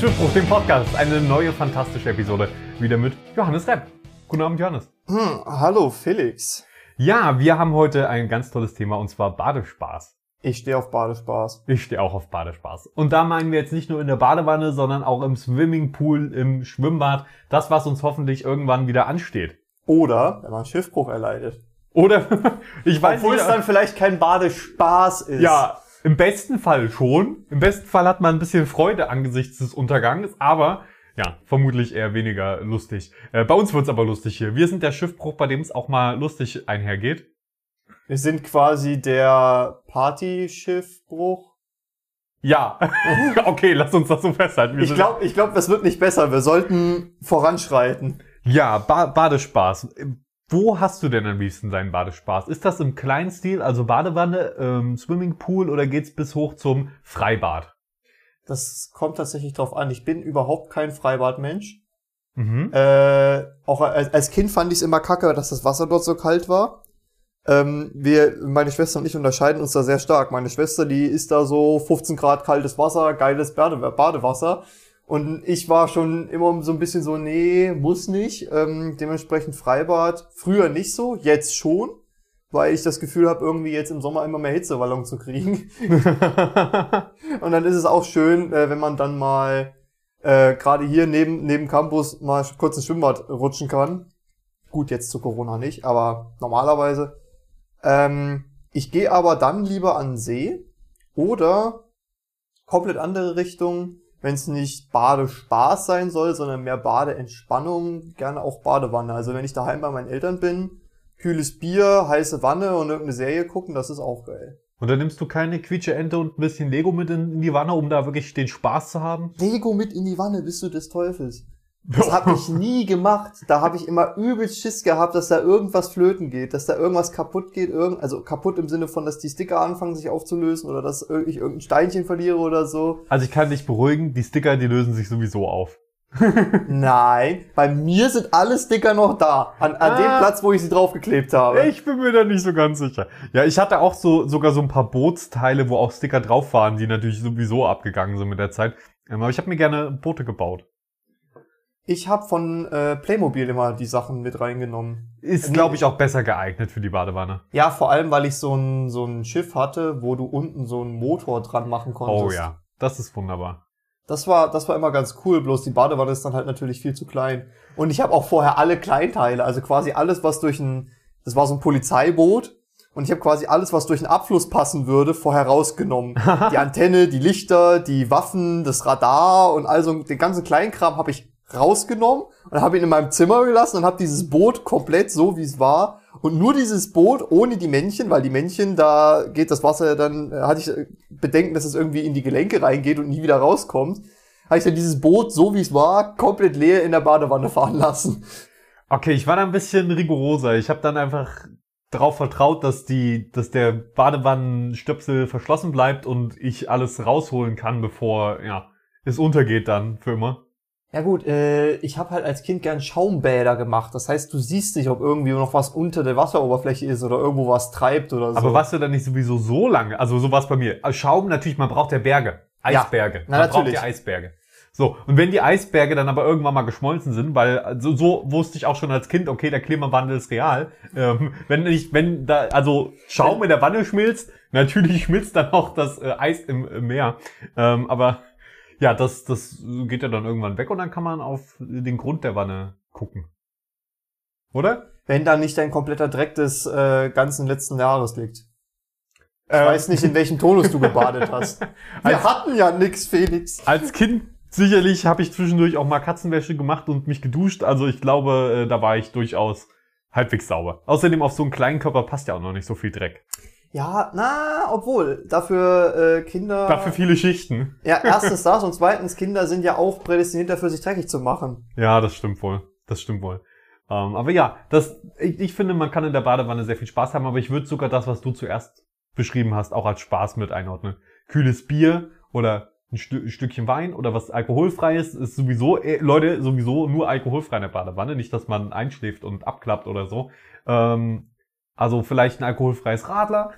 Schiffbruch, dem Podcast. Eine neue fantastische Episode. Wieder mit Johannes Repp. Guten Abend, Johannes. Hm, hallo Felix. Ja, wir haben heute ein ganz tolles Thema und zwar Badespaß. Ich stehe auf Badespaß. Ich stehe auch auf Badespaß. Und da meinen wir jetzt nicht nur in der Badewanne, sondern auch im Swimmingpool, im Schwimmbad. Das, was uns hoffentlich irgendwann wieder ansteht. Oder wenn man Schiffbruch erleidet. Oder, ich weiß Obwohl nicht. es dann vielleicht kein Badespaß ist. Ja, im besten Fall schon. Im besten Fall hat man ein bisschen Freude angesichts des Untergangs, aber ja, vermutlich eher weniger lustig. Äh, bei uns wird's aber lustig hier. Wir sind der Schiffbruch, bei dem es auch mal lustig einhergeht. Wir sind quasi der Partyschiffbruch. Ja, okay, lass uns das so festhalten. Wir Ich glaube, ich glaub, das wird nicht besser. Wir sollten voranschreiten. Ja, ba Badespaß. Wo hast du denn am liebsten deinen Badespaß? Ist das im kleinen Stil, also Badewanne, ähm, Swimmingpool oder geht's bis hoch zum Freibad? Das kommt tatsächlich drauf an. Ich bin überhaupt kein Freibadmensch. Mhm. Äh, auch als, Kind fand ich es immer kacke, dass das Wasser dort so kalt war. Ähm, wir, meine Schwester und ich unterscheiden uns da sehr stark. Meine Schwester, die ist da so 15 Grad kaltes Wasser, geiles Bade Badewasser. Und ich war schon immer so ein bisschen so, nee, muss nicht. Ähm, dementsprechend Freibad. Früher nicht so, jetzt schon. Weil ich das Gefühl habe, irgendwie jetzt im Sommer immer mehr Hitzewallung zu kriegen. Und dann ist es auch schön, äh, wenn man dann mal äh, gerade hier neben, neben Campus mal kurz ins Schwimmbad rutschen kann. Gut, jetzt zu Corona nicht, aber normalerweise. Ähm, ich gehe aber dann lieber an den See oder komplett andere Richtung, wenn es nicht Badespaß sein soll, sondern mehr Badeentspannung, gerne auch Badewanne. Also wenn ich daheim bei meinen Eltern bin, kühles Bier, heiße Wanne und irgendeine Serie gucken, das ist auch geil. Und dann nimmst du keine Quietsche-Ente und ein bisschen Lego mit in, in die Wanne, um da wirklich den Spaß zu haben? Lego mit in die Wanne, bist du des Teufels. Das habe ich nie gemacht. Da habe ich immer übelst Schiss gehabt, dass da irgendwas flöten geht, dass da irgendwas kaputt geht, irgend, also kaputt im Sinne von, dass die Sticker anfangen sich aufzulösen oder dass ich irgendein Steinchen verliere oder so. Also ich kann dich beruhigen, die Sticker, die lösen sich sowieso auf. Nein, bei mir sind alle Sticker noch da, an, an Ah. dem Platz, wo ich sie draufgeklebt habe. Ich bin mir da nicht so ganz sicher. Ja, ich hatte auch so sogar so ein paar Bootsteile, wo auch Sticker drauf waren, die natürlich sowieso abgegangen sind mit der Zeit. Ähm, Aber ich habe mir gerne Boote gebaut. Ich habe von äh, Playmobil immer die Sachen mit reingenommen. Ist, Nee. glaube ich, auch besser geeignet für die Badewanne. Ja, vor allem, weil ich so ein, so ein Schiff hatte, wo du unten so einen Motor dran machen konntest. Oh ja, das ist wunderbar. Das war, das war immer ganz cool, bloß die Badewanne ist dann halt natürlich viel zu klein. Und ich habe auch vorher alle Kleinteile, also quasi alles, was durch ein, das war so ein Polizeiboot, und ich habe quasi alles, was durch einen Abfluss passen würde, vorher rausgenommen. die Antenne, die Lichter, die Waffen, das Radar und also den ganzen Kleinkram habe ich rausgenommen und habe ihn in meinem Zimmer gelassen und habe dieses Boot komplett so, wie es war. Und nur dieses Boot ohne die Männchen, weil die Männchen, da geht das Wasser dann, äh, hatte ich äh, Bedenken, dass es irgendwie in die Gelenke reingeht und nie wieder rauskommt. Habe ich dann dieses Boot, so wie es war, komplett leer in der Badewanne fahren lassen. Okay, ich war da ein bisschen rigoroser. Ich habe dann einfach darauf vertraut, dass die, dass der Badewannenstöpsel verschlossen bleibt und ich alles rausholen kann, bevor ja es untergeht dann für immer. Ja gut, äh, ich habe halt als Kind gern Schaumbäder gemacht. Das heißt, du siehst nicht, ob irgendwie noch was unter der Wasseroberfläche ist oder irgendwo was treibt oder so. Aber warst du dann nicht sowieso so lange? Also so war bei mir. Also Schaum natürlich, man braucht ja Berge. Ja, Eisberge. na, man braucht natürlich. ja Eisberge. So, und wenn die Eisberge dann aber irgendwann mal geschmolzen sind, weil also, so wusste ich auch schon als Kind, okay, der Klimawandel ist real. Ähm, wenn nicht, wenn da, also Schaum in der Wanne schmilzt, natürlich schmilzt dann auch das äh, Eis im, im Meer. Ähm, aber ja, das, das geht ja dann irgendwann weg und dann kann man auf den Grund der Wanne gucken. Oder? Wenn da nicht dein kompletter Dreck des äh, ganzen letzten Jahres liegt. Ich Ähm. weiß nicht, in welchem Tonus du gebadet hast. Wir Als- hatten ja nix, Felix. Als Kind sicherlich habe ich zwischendurch auch mal Katzenwäsche gemacht und mich geduscht. Also ich glaube, äh, da war ich durchaus halbwegs sauber. Außerdem auf so einen kleinen Körper passt ja auch noch nicht so viel Dreck. Ja, na, obwohl, dafür äh, Kinder... Dafür viele Schichten. Ja, erstens das und zweitens, Kinder sind ja auch prädestiniert dafür, sich dreckig zu machen. Ja, das stimmt wohl. Das stimmt wohl. Ähm, aber ja, das, ich, ich finde, man kann in der Badewanne sehr viel Spaß haben, aber ich würde sogar das, was du zuerst beschrieben hast, auch als Spaß mit einordnen. Kühles Bier oder ein, Stü ein Stückchen Wein oder was alkoholfreies ist sowieso, äh, Leute, sowieso nur alkoholfrei in der Badewanne. Nicht, dass man einschläft und abklappt oder so. Ähm, also vielleicht ein alkoholfreies Radler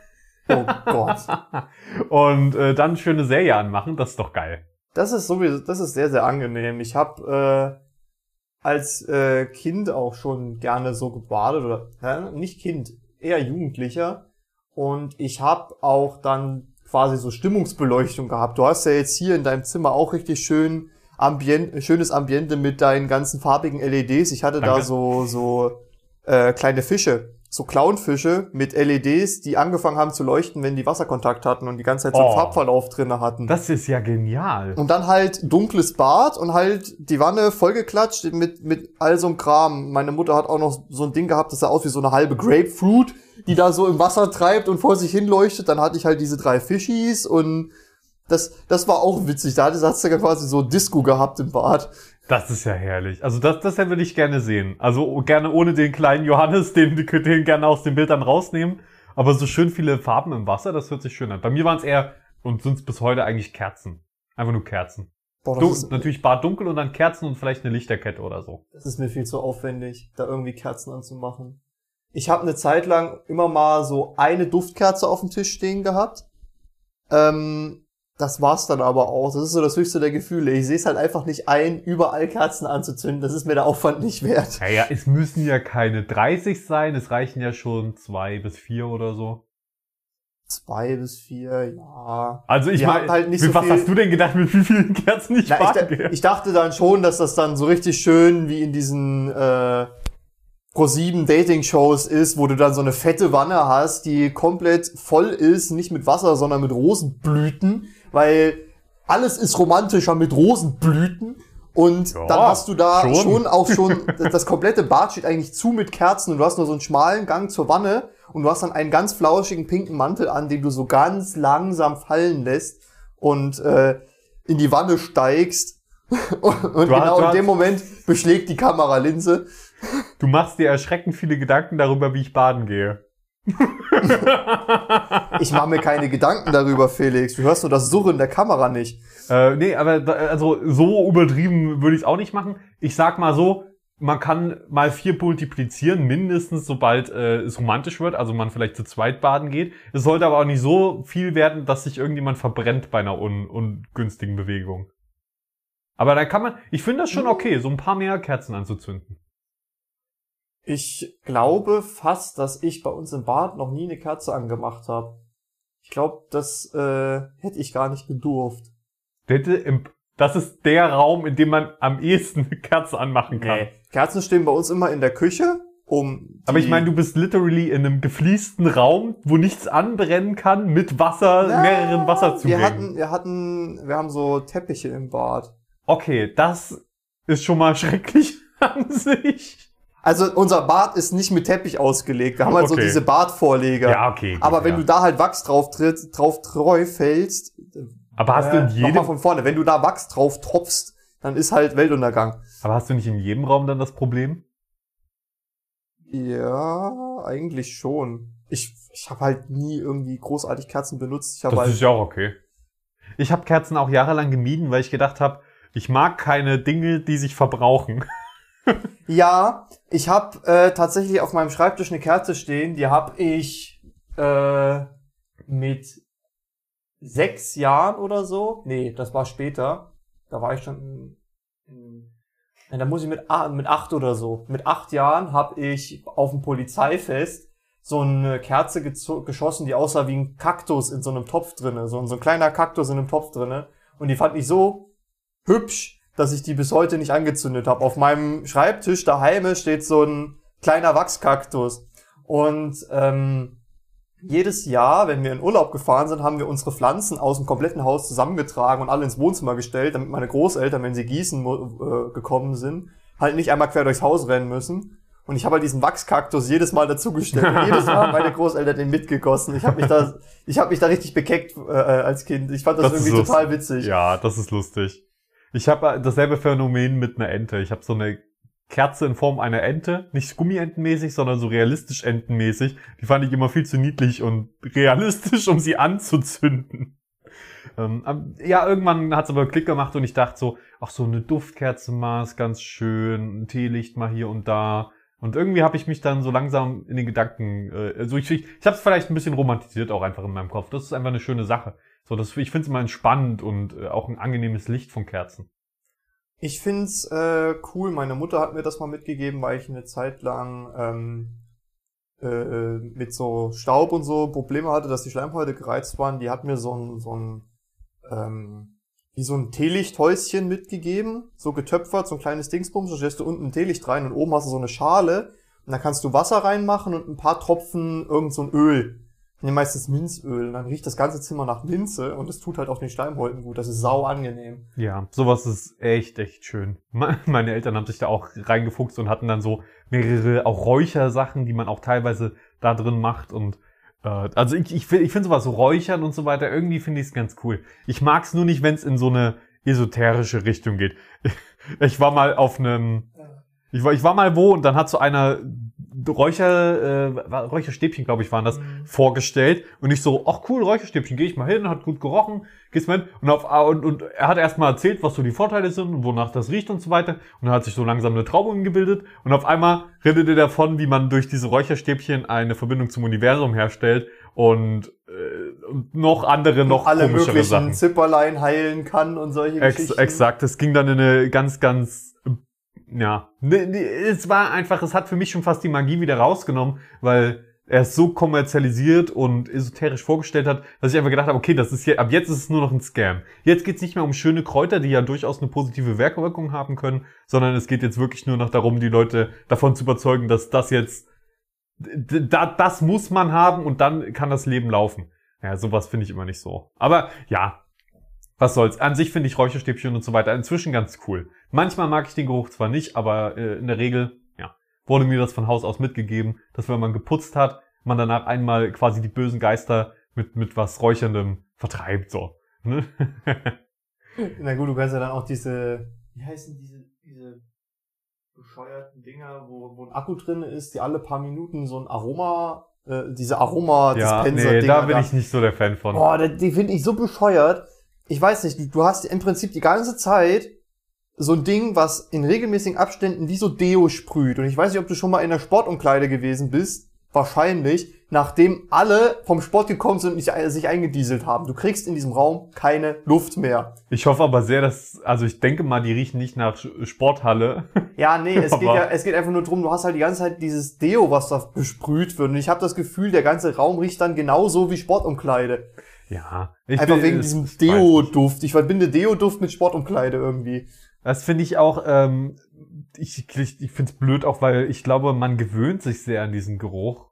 Oh Gott. und äh, dann schöne Serie anmachen, das ist doch geil. Das ist sowieso, das ist sehr, sehr angenehm. Ich habe äh, als äh, Kind auch schon gerne so gebadet oder äh, nicht Kind, eher Jugendlicher. Und ich habe auch dann quasi so Stimmungsbeleuchtung gehabt. Du hast ja jetzt hier in deinem Zimmer auch richtig schön Ambient, schönes Ambiente mit deinen ganzen farbigen LEDs. Ich hatte Danke. da so so äh, kleine Fische, so Clownfische mit LEDs, die angefangen haben zu leuchten, wenn die Wasserkontakt hatten und die ganze Zeit so einen Oh. Farbverlauf drinne hatten. Das ist ja genial. Und dann halt dunkles Bad und halt die Wanne vollgeklatscht mit, mit all so einem Kram. Meine Mutter hat auch noch so ein Ding gehabt, das sah aus wie so eine halbe Grapefruit, die da so im Wasser treibt und vor sich hin leuchtet. Dann hatte ich halt diese drei Fischis und das, das war auch witzig. Da hatte- hat sie quasi so Disco gehabt im Bad. Das ist ja herrlich. Also das, das würde ich gerne sehen. Also gerne ohne den kleinen Johannes, den, den gerne aus den Bildern rausnehmen. Aber so schön viele Farben im Wasser, das hört sich schön an. Bei mir waren es eher und sind es bis heute eigentlich Kerzen. Einfach nur Kerzen. Boah, Du, das, ist, natürlich Bad dunkel und dann Kerzen und vielleicht eine Lichterkette oder so. das ist mir viel zu aufwendig, da irgendwie Kerzen anzumachen. Ich habe eine Zeit lang immer mal so eine Duftkerze auf dem Tisch stehen gehabt. Ähm, das war's dann aber auch. Das ist so das höchste der Gefühle. Ich sehe es halt einfach nicht ein, überall Kerzen anzuzünden. Das ist mir der Aufwand nicht wert. Naja, es müssen ja keine 30 sein, es reichen ja schon zwei bis vier oder so. Zwei bis vier, ja. Also ich meine, halt nicht so was viel- hast du denn gedacht, mit wie vielen Kerzen ich Na, ich, ich dachte dann schon, dass das dann so richtig schön wie in diesen äh, Pro7 Dating-Shows ist, wo du dann so eine fette Wanne hast, die komplett voll ist, nicht mit Wasser, sondern mit Rosenblüten, weil alles ist romantischer mit Rosenblüten. Und Ja, dann hast du da schon. schon, auch schon, das komplette Bad steht eigentlich zu mit Kerzen und du hast nur so einen schmalen Gang zur Wanne und du hast dann einen ganz flauschigen pinken Mantel an, den du so ganz langsam fallen lässt und äh, in die Wanne steigst. Und, und genau in dem Moment beschlägt die Kameralinse. Du machst dir erschreckend viele Gedanken darüber, wie ich baden gehe. Ich mache mir keine Gedanken darüber, Felix. Du hörst nur das Surren der Kamera nicht. Äh, nee, aber da, also so übertrieben würde ich es auch nicht machen. Ich sag mal so, man kann mal vier multiplizieren, mindestens sobald äh, es romantisch wird, also man vielleicht zu zweit baden geht. Es sollte aber auch nicht so viel werden, dass sich irgendjemand verbrennt bei einer un ungünstigen Bewegung. Aber dann kann man, ich finde das schon okay, so ein paar mehr Kerzen anzuzünden. Ich glaube fast, dass ich bei uns im Bad noch nie eine Kerze angemacht habe. Ich glaube, das äh, hätte ich gar nicht gedurft. Das ist der Raum, in dem man am ehesten eine Kerze anmachen kann. Kerzen stehen bei uns immer in der Küche, um. Aber ich meine, du bist literally in einem gefliesten Raum, wo nichts anbrennen kann, mit Wasser, Ja, mehreren Wasserzugängen. Wir hatten, wir hatten, wir haben so Teppiche im Bad. Okay, das ist schon mal schrecklich an sich. Also unser Bad ist nicht mit Teppich ausgelegt. Wir haben halt so Okay. diese Badvorleger. Ja, okay. gut, Aber wenn ja. du da halt Wachs drauf tritt, drauf treu fällst, aber hast du in äh, nochmal jedem, von vorne, wenn du da Wachs drauf tropfst, dann ist halt Weltuntergang. aber hast du nicht in jedem Raum dann das Problem? Ja, eigentlich schon. Ich, ich habe halt nie irgendwie großartig Kerzen benutzt. Ich habe Das halt ist ja auch okay. Ich habe Kerzen auch jahrelang gemieden, weil ich gedacht habe, ich mag keine Dinge, die sich verbrauchen. Ja, ich habe äh, tatsächlich auf meinem Schreibtisch eine Kerze stehen, die habe ich äh, mit sechs Jahren oder so. Nee, das war später. Da war ich schon in, in, da muss ich mit, mit acht oder so. Mit acht Jahren habe ich auf dem Polizeifest so eine Kerze geschossen, die aussah wie ein Kaktus in so einem Topf drinne, so, ein- so ein kleiner Kaktus in einem Topf drinne. Und die fand ich so hübsch, dass ich die bis heute nicht angezündet habe. Auf meinem Schreibtisch daheim steht so ein kleiner Wachskaktus. Und ähm, jedes Jahr, wenn wir in Urlaub gefahren sind, haben wir unsere Pflanzen aus dem kompletten Haus zusammengetragen und alle ins Wohnzimmer gestellt, damit meine Großeltern, wenn sie gießen äh, gekommen sind, halt nicht einmal quer durchs Haus rennen müssen. Und ich habe halt diesen Wachskaktus jedes Mal dazugestellt. Und jedes Mal haben meine Großeltern den mitgegossen. Ich habe mich da, ich habe mich da richtig bekeckt äh, als Kind. Ich fand das, Das irgendwie total witzig. Ja, das ist lustig. Ich habe dasselbe Phänomen mit einer Ente. Ich habe so eine Kerze in Form einer Ente, nicht Gummientenmäßig, sondern so realistisch entenmäßig. Die fand ich immer viel zu niedlich und realistisch, um sie anzuzünden. Ähm, ab- ja, irgendwann hat's aber Klick gemacht und ich dachte so, ach so eine Duftkerze ist ganz schön, ein Teelicht mal hier und da. Und irgendwie habe ich mich dann so langsam in den Gedanken, äh, also ich, ich, ich habe es vielleicht ein bisschen romantisiert auch einfach in meinem Kopf. Das ist einfach eine schöne Sache. So, das, ich finde es immer entspannend und äh, auch ein angenehmes Licht von Kerzen. Ich find's äh, cool. Meine Mutter hat mir das mal mitgegeben, weil ich eine Zeit lang ähm, äh, äh, mit so Staub und so Probleme hatte, dass die Schleimhäute gereizt waren. Die hat mir so ein, so ein ähm, wie so ein Teelichthäuschen mitgegeben, so getöpfert, so ein kleines Dingsbums, da stellst du unten ein Teelicht rein und oben hast du so eine Schale und da kannst du Wasser reinmachen und ein paar Tropfen irgend so ein Öl. Ich nehme meistens Minzöl und dann riecht das ganze Zimmer nach Minze und es tut halt auch den Schleimhäuten gut. Das ist sau angenehm. Ja, sowas ist echt, echt schön. Meine Eltern haben sich da auch reingefuchst und hatten dann so mehrere auch Räuchersachen, die man auch teilweise da drin macht und äh, also ich, ich, ich finde sowas so Räuchern und so weiter, irgendwie finde ich es ganz cool. Ich mag es nur nicht, wenn es in so eine esoterische Richtung geht. Ich war mal auf einem, ich war, ich war mal wo und dann hat so einer Räucher, äh, Räucherstäbchen, glaube ich, waren das, mhm. vorgestellt. Und ich so, ach cool, Räucherstäbchen, gehe ich mal hin, hat gut gerochen, gehst mal hin. Und, auf, und, und er hat erstmal erzählt, was so die Vorteile sind und wonach das riecht und so weiter. Und dann hat sich so langsam eine Traube gebildet. Und auf einmal redet er davon, wie man durch diese Räucherstäbchen eine Verbindung zum Universum herstellt und, äh, und noch andere, noch alle möglichen Sachen. Zipperlein heilen kann und solche Ex Geschichten. Exakt, es ging dann in eine ganz, ganz ja, es war einfach, es hat für mich schon fast die Magie wieder rausgenommen, weil er es so kommerzialisiert und esoterisch vorgestellt hat, dass ich einfach gedacht habe, okay, das ist hier, ab jetzt ist es nur noch ein Scam. Jetzt geht es nicht mehr um schöne Kräuter, die ja durchaus eine positive Wirkung haben können, sondern es geht jetzt wirklich nur noch darum, die Leute davon zu überzeugen, dass das jetzt, da, das muss man haben und dann kann das Leben laufen. Ja, sowas finde ich immer nicht so. Aber ja, was soll's. An sich finde ich Räucherstäbchen und so weiter inzwischen ganz cool. Manchmal mag ich den Geruch zwar nicht, aber äh, in der Regel, ja, wurde mir das von Haus aus mitgegeben, dass wenn man geputzt hat, man danach einmal quasi die bösen Geister mit, mit was Räucherndem vertreibt, so. Ne? Na gut, du kannst ja dann auch diese, wie heißen diese, diese bescheuerten Dinger, wo, wo ein Akku drin ist, die alle paar Minuten so ein Aroma, äh, diese Aroma-Dispenser. Ja, nee, da bin ich nicht so der Fan von. Boah, die finde ich so bescheuert ich weiß nicht, du, du hast im Prinzip die ganze Zeit so ein Ding, was in regelmäßigen Abständen wie so Deo sprüht. Und ich weiß nicht, ob du schon mal in der Sportumkleide gewesen bist. Wahrscheinlich, nachdem alle vom Sport gekommen sind und sich eingedieselt haben. Du kriegst in diesem Raum keine Luft mehr. Ich hoffe aber sehr, dass, also ich denke mal, die riechen nicht nach Sporthalle. Ja, nee, es geht ja, es geht einfach nur drum, du hast halt die ganze Zeit dieses Deo, was da besprüht wird. Und ich habe das Gefühl, der ganze Raum riecht dann genauso wie Sportumkleide. Ja. Einfach bin, wegen diesem Deo-Duft. Ich verbinde Deo-Duft mit Sportumkleide irgendwie. Das finde ich auch, ähm, ich, ich, ich finde es blöd auch, weil ich glaube, man gewöhnt sich sehr an diesen Geruch.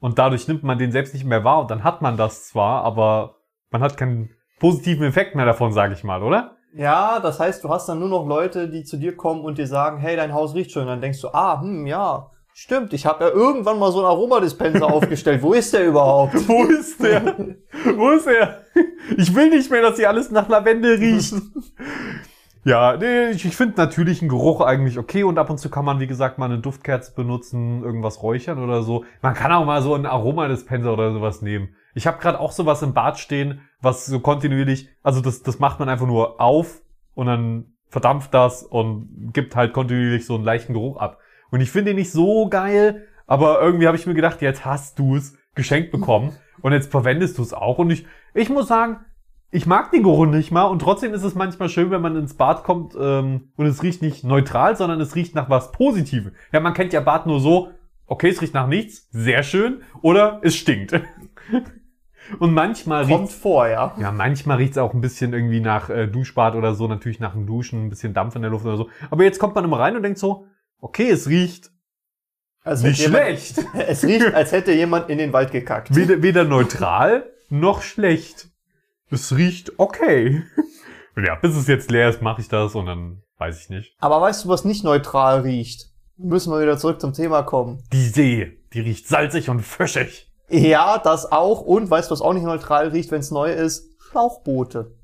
Und dadurch nimmt man den selbst nicht mehr wahr und dann hat man das zwar, aber man hat keinen positiven Effekt mehr davon, sage ich mal, oder? Ja, das heißt, du hast dann nur noch Leute, die zu dir kommen und dir sagen, hey, dein Haus riecht schön. Dann denkst du, ah, hm, ja, Stimmt, ich habe ja irgendwann mal so einen Aromadispenser aufgestellt. Wo ist der überhaupt? Wo ist der? Wo ist er? Ich will nicht mehr, dass hier alles nach Lavendel riecht. ja, nee, ich, ich finde natürlich einen Geruch eigentlich okay und ab und zu kann man, wie gesagt, mal eine Duftkerze benutzen, irgendwas räuchern oder so. Man kann auch mal so einen Aromadispenser oder sowas nehmen. Ich habe gerade auch sowas im Bad stehen, was so kontinuierlich, also das, das macht man einfach nur auf und dann verdampft das und gibt halt kontinuierlich so einen leichten Geruch ab. Und ich finde ihn nicht so geil, aber irgendwie habe ich mir gedacht, jetzt hast du es geschenkt bekommen und jetzt verwendest du es auch. Und ich, ich muss sagen, ich mag den Geruch nicht mal und trotzdem ist es manchmal schön, wenn man ins Bad kommt ähm, und es riecht nicht neutral, sondern es riecht nach was Positivem. Ja, man kennt ja Bad nur so, okay, es riecht nach nichts, sehr schön, oder es stinkt. Und manchmal Kommt vor, ja. Ja, manchmal riecht's auch ein bisschen irgendwie nach äh, Duschbad oder so, natürlich nach dem Duschen, ein bisschen Dampf in der Luft oder so. Aber jetzt kommt man immer rein und denkt so, okay, es riecht also nicht schlecht. Jemand, es riecht, als hätte jemand in den Wald gekackt. Weder, weder neutral noch schlecht. Es riecht okay. Und ja, bis es jetzt leer ist, mache ich das und dann weiß ich nicht. Aber weißt du, was nicht neutral riecht? Müssen wir wieder zurück zum Thema kommen. Die See, die riecht salzig und fischig. Ja, das auch. Und weißt du, was auch nicht neutral riecht, wenn es neu ist? Schlauchboote.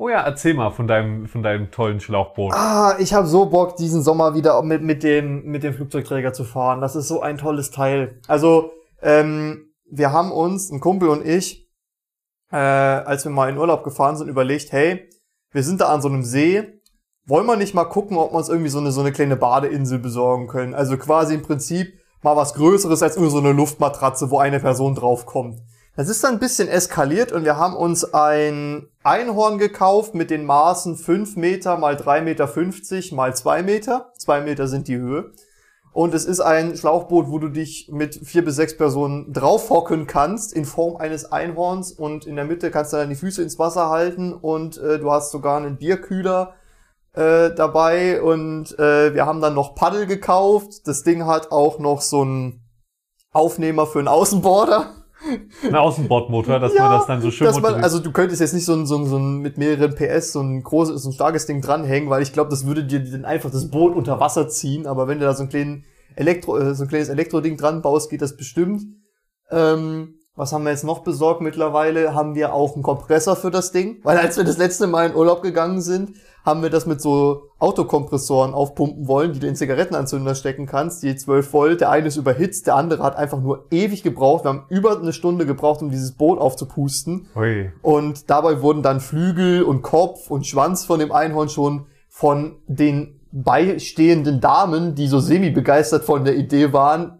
Oh ja, erzähl mal von deinem, von deinem tollen Schlauchboot. Ah, ich habe so Bock, diesen Sommer wieder mit, mit, dem, mit dem Flugzeugträger zu fahren. Das ist so ein tolles Teil. Also, ähm, wir haben uns, ein Kumpel und ich, äh, als wir mal in Urlaub gefahren sind, überlegt, hey, wir sind da an so einem See, wollen wir nicht mal gucken, ob wir uns irgendwie so eine, so eine kleine Badeinsel besorgen können. Also quasi im Prinzip mal was Größeres als nur so eine Luftmatratze, wo eine Person draufkommt. Das ist dann ein bisschen eskaliert und wir haben uns ein Einhorn gekauft mit den Maßen 5 Meter mal 3,50 Meter mal 2 Meter. 2 Meter sind die Höhe. Und es ist ein Schlauchboot, wo du dich mit vier bis sechs Personen draufhocken kannst in Form eines Einhorns und in der Mitte kannst du dann die Füße ins Wasser halten und äh, du hast sogar einen Bierkühler äh, dabei und äh, wir haben dann noch Paddel gekauft. Das Ding hat auch noch so einen Aufnehmer für einen Außenborder. Ein Außenbordmotor, dass Ja, man das dann so schön dass man, also du könntest jetzt nicht so ein, so ein, so ein mit mehreren PS so ein großes, so ein starkes Ding dranhängen, weil ich glaube, das würde dir dann einfach das Boot unter Wasser ziehen. Aber wenn du da so ein kleinen Elektro, äh, so ein kleines Elektroding dran baust, geht das bestimmt. Ähm, was haben wir jetzt noch besorgt mittlerweile? Haben wir auch einen Kompressor für das Ding, weil als wir das letzte Mal in Urlaub gegangen sind, haben wir das mit so Autokompressoren aufpumpen wollen, die du in Zigarettenanzünder stecken kannst, die 12 Volt. Der eine ist überhitzt, der andere hat einfach nur ewig gebraucht. Wir haben über eine Stunde gebraucht, um dieses Boot aufzupusten. Ui. Und dabei wurden dann Flügel und Kopf und Schwanz von dem Einhorn schon von den beistehenden Damen, die so semi-begeistert von der Idee waren,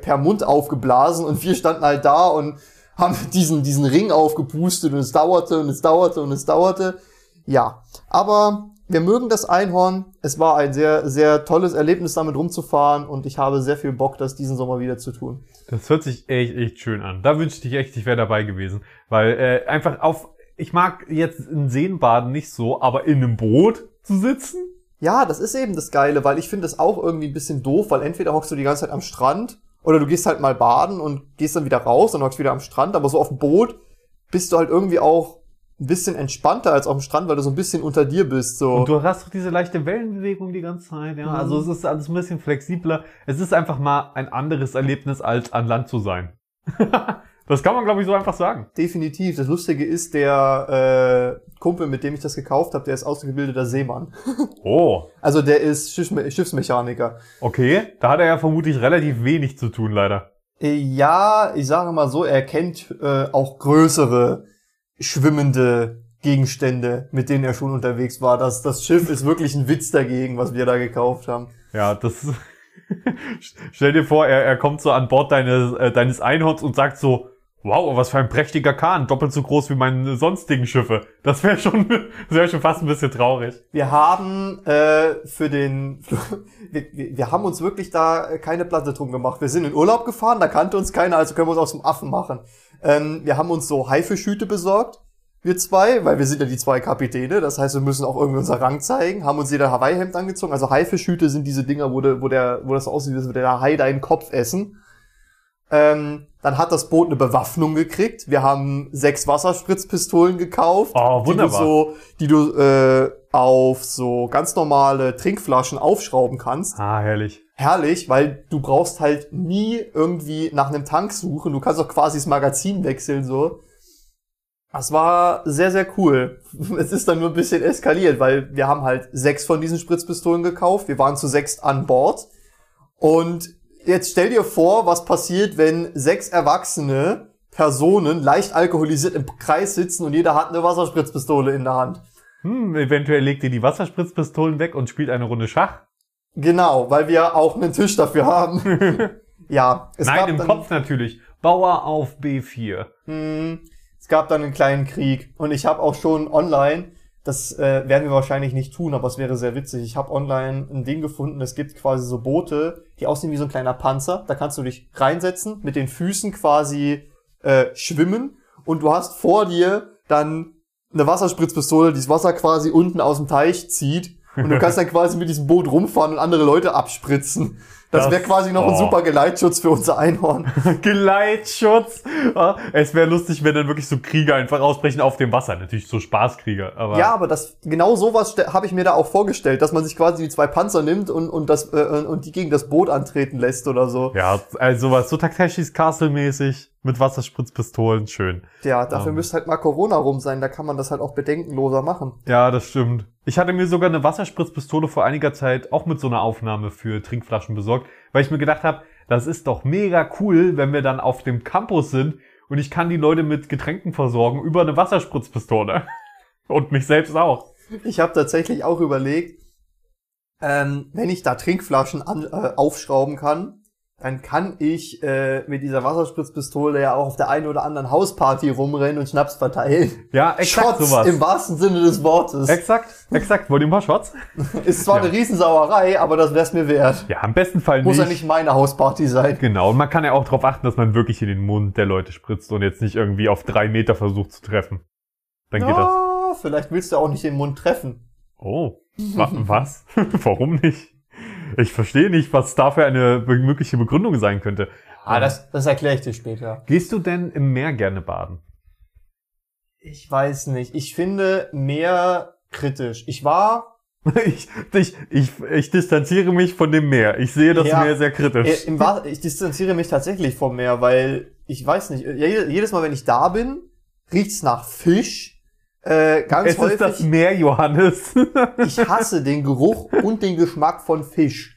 per Mund aufgeblasen und wir standen halt da und haben diesen, diesen Ring aufgepustet und es dauerte und es dauerte und es dauerte. Ja, aber wir mögen das Einhorn. Es war ein sehr, sehr tolles Erlebnis, damit rumzufahren und ich habe sehr viel Bock, das diesen Sommer wieder zu tun. Das hört sich echt, echt schön an. Da wünschte ich echt, ich wäre dabei gewesen. Weil äh, einfach auf, ich mag jetzt in Seenbaden nicht so, aber in einem Boot zu sitzen? Ja, das ist eben das Geile, weil ich finde das auch irgendwie ein bisschen doof, weil entweder hockst du die ganze Zeit am Strand oder du gehst halt mal baden und gehst dann wieder raus und hockst wieder am Strand, aber so auf dem Boot bist du halt irgendwie auch ein bisschen entspannter als auf dem Strand, weil du so ein bisschen unter dir bist, so. Und du hast doch diese leichte Wellenbewegung die ganze Zeit, ja. Mhm. Also es ist alles ein bisschen flexibler. Es ist einfach mal ein anderes Erlebnis, als an Land zu sein. das kann man, glaube ich, so einfach sagen. Definitiv. Das Lustige ist, der äh, Kumpel, mit dem ich das gekauft habe, der ist ausgebildeter Seemann. Oh, Also der ist Schiffsme Schiffsmechaniker. okay. Da hat er ja vermutlich relativ wenig zu tun, leider. Äh, Ja, ich sage mal so, er kennt äh, auch größere schwimmende Gegenstände, mit denen er schon unterwegs war. Das, das Schiff ist wirklich ein Witz dagegen, was wir da gekauft haben. Ja, das. Stell dir vor, er, er kommt so an Bord deines, äh, deines Einhorns und sagt so, wow, was für ein prächtiger Kahn, doppelt so groß wie meine sonstigen Schiffe. Das wäre schon, das wäre schon fast ein bisschen traurig. Wir haben äh, für den, wir, wir haben uns wirklich da keine Platte drum gemacht. Wir sind in Urlaub gefahren, da kannte uns keiner, also können wir uns aus dem Affen machen. Ähm, wir haben uns so Haifischhüte besorgt, wir zwei, weil wir sind ja die zwei Kapitäne. Das heißt, wir müssen auch irgendwie unser Rang zeigen. Haben uns jeder Hawaii-Hemd angezogen. Also Haifischhüte sind diese Dinger, wo, der, wo, der, wo das aussieht, als würde der Hai deinen Kopf essen. Ähm, dann hat das Boot eine Bewaffnung gekriegt. Wir haben sechs Wasserspritzpistolen gekauft, Oh, die du wunderbar. so, die du äh, auf so ganz normale Trinkflaschen aufschrauben kannst. Ah, herrlich. Herrlich, weil du brauchst halt nie irgendwie nach einem Tank suchen. Du kannst auch quasi das Magazin wechseln so. Das war sehr, sehr cool. Es ist dann nur ein bisschen eskaliert, weil wir haben halt sechs von diesen Spritzpistolen gekauft. Wir waren zu sechs an Bord. Und jetzt stell dir vor, was passiert, wenn sechs erwachsene Personen leicht alkoholisiert im Kreis sitzen und jeder hat eine Wasserspritzpistole in der Hand. Hm, eventuell legt ihr die Wasserspritzpistolen weg und spielt eine Runde Schach. Genau, weil wir auch einen Tisch dafür haben. ja, es Nein, im dann- Kopf natürlich. Bauer auf B4. Hm, es gab dann einen kleinen Krieg und ich habe auch schon online, das äh, werden wir wahrscheinlich nicht tun, aber es wäre sehr witzig. Ich habe online ein Ding gefunden, es gibt quasi so Boote, die aussehen wie so ein kleiner Panzer. Da kannst du dich reinsetzen, mit den Füßen quasi äh, schwimmen und du hast vor dir dann eine Wasserspritzpistole, die das Wasser quasi unten aus dem Teich zieht und du kannst dann quasi mit diesem Boot rumfahren und andere Leute abspritzen. Das, Das- wäre quasi noch ein oh. super Geleitschutz für unser Einhorn. Geleitschutz. Ah, Es wäre lustig, wenn dann wirklich so Krieger einfach ausbrechen auf dem Wasser. Natürlich so Spaßkrieger, aber. Ja, aber das genau sowas habe ich mir da auch vorgestellt, dass man sich quasi die zwei Panzer nimmt und und das äh, und die gegen das Boot antreten lässt oder so. Ja, also sowas, so Takeshis Castle mäßig mit Wasserspritzpistolen, schön. Ja, dafür Ähm. müsste halt mal Corona rum sein, da kann man das halt auch bedenkenloser machen. Ja, das stimmt. Ich hatte mir sogar eine Wasserspritzpistole vor einiger Zeit auch mit so einer Aufnahme für Trinkflaschen besorgt, weil ich mir gedacht habe, das ist doch mega cool, wenn wir dann auf dem Campus sind und ich kann die Leute mit Getränken versorgen über eine Wasserspritzpistole. Und mich selbst auch. Ich habe tatsächlich auch überlegt, ähm, wenn ich da Trinkflaschen an, äh, aufschrauben kann, dann kann ich äh, mit dieser Wasserspritzpistole ja auch auf der einen oder anderen Hausparty rumrennen und Schnaps verteilen. Ja, exakt Shots sowas. im wahrsten Sinne des Wortes. Exakt, exakt. Wollt ihr mal Shots? Ist zwar Ja. eine Riesensauerei, aber das wär's mir wert. Ja, im besten Fall Muss nicht. ja nicht meine Hausparty sein. Genau, und man kann ja auch darauf achten, dass man wirklich in den Mund der Leute spritzt und jetzt nicht irgendwie auf drei Meter versucht zu treffen. Dann geht das. Ja, vielleicht willst du auch nicht den Mund treffen. Oh, wa was? Warum nicht? Ich verstehe nicht, was da für eine mögliche Begründung sein könnte. Ah, das, das erkläre ich dir später. Gehst du denn im Meer gerne baden? Ich weiß nicht. Ich finde mehr kritisch. Ich war Ich, ich, ich, ich distanziere mich von dem Meer. Ich sehe das Ja. Meer sehr kritisch. Äh, im ich distanziere mich tatsächlich vom Meer, weil ich weiß nicht, je- jedes Mal, wenn ich da bin, riecht's nach Fisch. Äh, ganz es häufig. ist das Meer, Johannes. ich hasse den Geruch und den Geschmack von Fisch.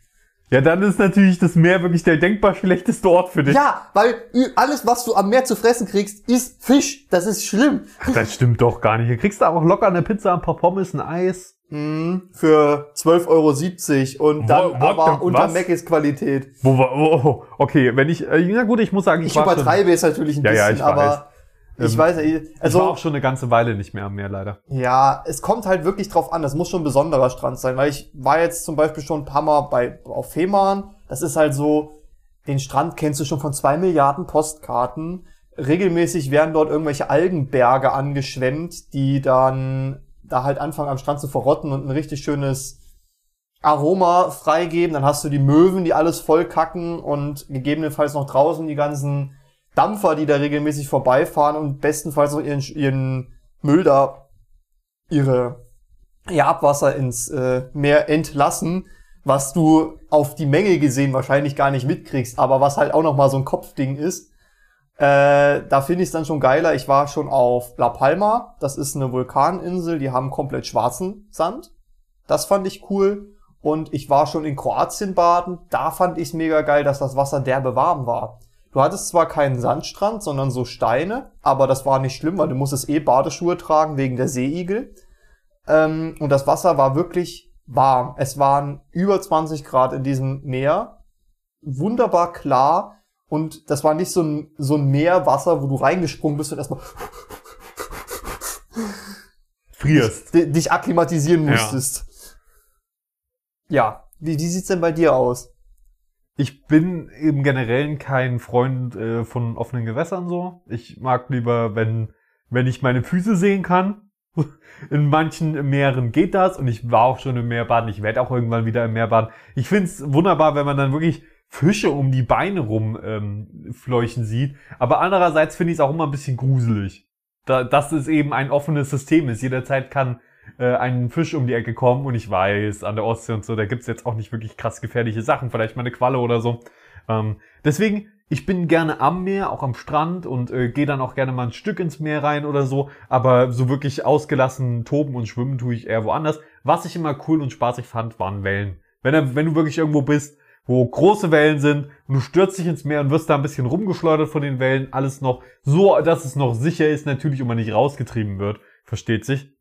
ja, dann ist natürlich das Meer wirklich der denkbar schlechteste Ort für dich. Ja, weil alles, was du am Meer zu fressen kriegst, ist Fisch. Das ist schlimm. Das stimmt doch gar nicht. Du kriegst da auch locker eine Pizza, ein paar Pommes, ein Eis. Hm, für 12,70 Euro und dann What- aber unter? Mc's Qualität. Wo war, oh, okay, wenn ich, äh, na gut, ich muss sagen, ich, Ich übertreibe jetzt natürlich ein Ja, ja, bisschen, ich aber ich Ähm, weiß nicht, ich war also auch schon eine ganze Weile nicht mehr am Meer, leider. ja, es kommt halt wirklich drauf an. Das muss schon ein besonderer Strand sein, weil ich war jetzt zum Beispiel schon ein paar Mal bei auf Fehmarn. Das ist halt so, den Strand kennst du schon von zwei Milliarden Postkarten. Regelmäßig werden dort irgendwelche Algenberge angeschwemmt, die dann da halt anfangen am Strand zu verrotten und ein richtig schönes Aroma freigeben. Dann hast du die Möwen, die alles voll kacken und gegebenenfalls noch draußen die ganzen Dampfer, die da regelmäßig vorbeifahren und bestenfalls noch ihren, ihren Müll da, ihre, ihr Abwasser ins äh, Meer entlassen, was du auf die Menge gesehen wahrscheinlich gar nicht mitkriegst, aber was halt auch noch mal so ein Kopfding ist. Äh, da finde ich es dann schon geiler. Ich war schon auf La Palma, das ist eine Vulkaninsel, die haben komplett schwarzen Sand. Das fand ich cool. Und ich war schon in Kroatien baden, da fand ich es mega geil, dass das Wasser derbe warm war. Du hattest zwar keinen Sandstrand, sondern so Steine, aber das war nicht schlimm, weil du musstest eh Badeschuhe tragen wegen der Seeigel. Ähm, und das Wasser war wirklich warm. Es waren über 20 Grad in diesem Meer. Wunderbar klar. Und das war nicht so ein, so ein Meerwasser, wo du reingesprungen bist und erstmal Frierst. di- dich akklimatisieren Ja. musstest. Ja. Wie, wie sieht's denn bei dir aus? Ich bin im Generellen kein Freund äh, von offenen Gewässern so. Ich mag lieber, wenn, wenn ich meine Füße sehen kann. In manchen Meeren geht das und ich war auch schon im Meer baden. Ich werde auch irgendwann wieder im Meer baden. Ich find's wunderbar, wenn man dann wirklich Fische um die Beine rum ähm, fleuchen sieht. Aber andererseits finde ich es auch immer ein bisschen gruselig. Da, dass es eben ein offenes System ist. Jederzeit kann äh, ein Fisch um die Ecke kommen und ich weiß, an der Ostsee und so, da gibt's jetzt auch nicht wirklich krass gefährliche Sachen, vielleicht mal eine Qualle oder so. Ähm, deswegen, ich bin gerne am Meer, auch am Strand und äh, gehe dann auch gerne mal ein Stück ins Meer rein oder so, aber so wirklich ausgelassen toben und schwimmen tue ich eher woanders. Was ich immer cool und spaßig fand, waren Wellen. Wenn, wenn du wirklich irgendwo bist, wo große Wellen sind und du stürzt dich ins Meer und wirst da ein bisschen rumgeschleudert von den Wellen, alles noch so, dass es noch sicher ist, natürlich, und man nicht rausgetrieben wird, versteht sich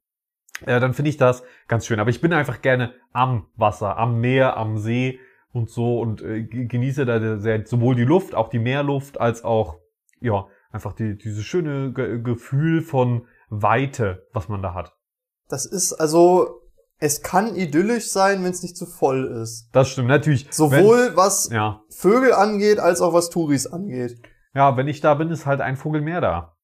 äh, dann finde ich das ganz schön. Aber ich bin einfach gerne am Wasser, am Meer, am See und so und äh, ge- genieße da sehr, sowohl die Luft, auch die Meerluft, als auch, ja, einfach die, dieses schöne Ge Gefühl von Weite, was man da hat. Das ist also, es kann idyllisch sein, wenn es nicht zu voll ist. Das stimmt, natürlich. Sowohl was Wenn, ja. Vögel angeht, als auch was Touris angeht. ja, wenn ich da bin, ist halt ein Vogel mehr da.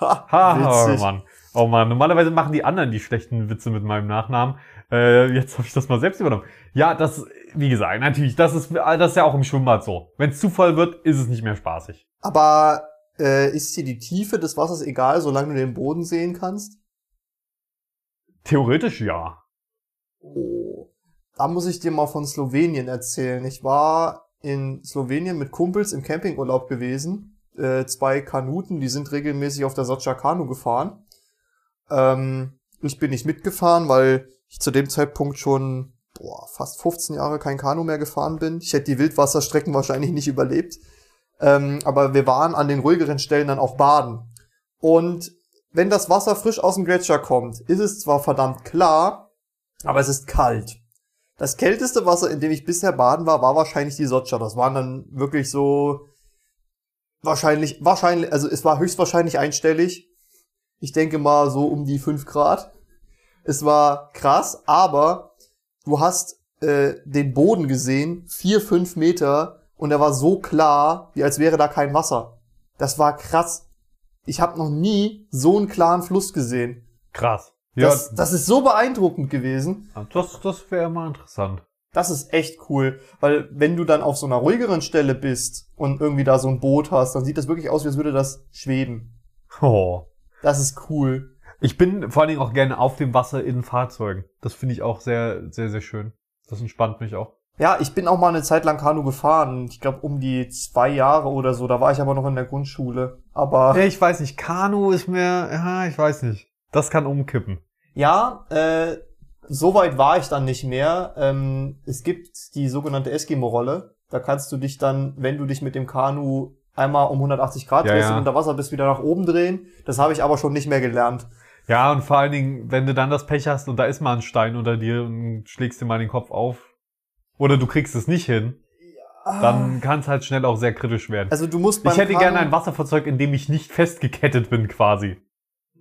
Ha, Ha, witzig. Mann. Oh Mann, normalerweise machen die anderen die schlechten Witze mit meinem Nachnamen. Äh, jetzt habe ich das mal selbst übernommen. Ja, das, wie gesagt, natürlich, das ist, das ist ja auch im Schwimmbad so. Wenn es zu voll wird, ist es nicht mehr spaßig. Aber äh, ist dir die Tiefe des Wassers egal, solange du den Boden sehen kannst? Theoretisch ja. Oh. Da muss ich dir mal von Slowenien erzählen. Ich war in Slowenien mit Kumpels im Campingurlaub gewesen. Äh, zwei Kanuten, die sind regelmäßig auf der Socha Kanu gefahren. Ähm, ich bin nicht mitgefahren, weil ich zu dem Zeitpunkt schon boah, fast 15 Jahre kein Kanu mehr gefahren bin. Ich hätte die Wildwasserstrecken wahrscheinlich nicht überlebt. Ähm, aber wir waren an den ruhigeren Stellen dann auch baden. Und wenn das Wasser frisch aus dem Gletscher kommt, ist es zwar verdammt klar, aber es ist kalt. Das kälteste Wasser, in dem ich bisher baden war, war wahrscheinlich die Sotscha. Das waren dann wirklich so wahrscheinlich, wahrscheinlich, also es war höchstwahrscheinlich einstellig. Ich denke mal so um die fünf Grad. Es war krass, aber du hast äh, den Boden gesehen, vier, fünf Meter, und er war so klar, wie als wäre da kein Wasser. Das war krass. Ich habe noch nie so einen klaren Fluss gesehen. Krass. Das, das ist so beeindruckend gewesen. das, das wäre mal interessant. Das ist echt cool, weil wenn du dann auf so einer ruhigeren Stelle bist und irgendwie da so ein Boot hast, dann sieht das wirklich aus, wie als würde das schweben. Oh. Das ist cool. Ich bin vor allen Dingen auch gerne auf dem Wasser in Fahrzeugen. Das finde ich auch sehr, sehr, sehr schön. Das entspannt mich auch. Ja, ich bin auch mal eine Zeit lang Kanu gefahren. Ich glaube um die zwei Jahre oder so. Da war ich aber noch in der Grundschule. Aber Ja, ich weiß nicht. Kanu ist mir, ja, ich weiß nicht. Das kann umkippen. ja, äh, so weit war ich dann nicht mehr. Ähm, es gibt die sogenannte Eskimo-Rolle. Da kannst du dich dann, wenn du dich mit dem Kanu einmal um 180 Grad Ja, drehst ja. und unter Wasser bist, wieder nach oben drehen. Das habe ich aber schon nicht mehr gelernt. Ja, und vor allen Dingen, wenn du dann das Pech hast und da ist mal ein Stein unter dir und schlägst dir mal den Kopf auf. Oder du kriegst es nicht hin, dann kann es halt schnell auch sehr kritisch werden. Also du musst beim Ich hätte gerne ein Wasserfahrzeug, in dem ich nicht festgekettet bin, quasi.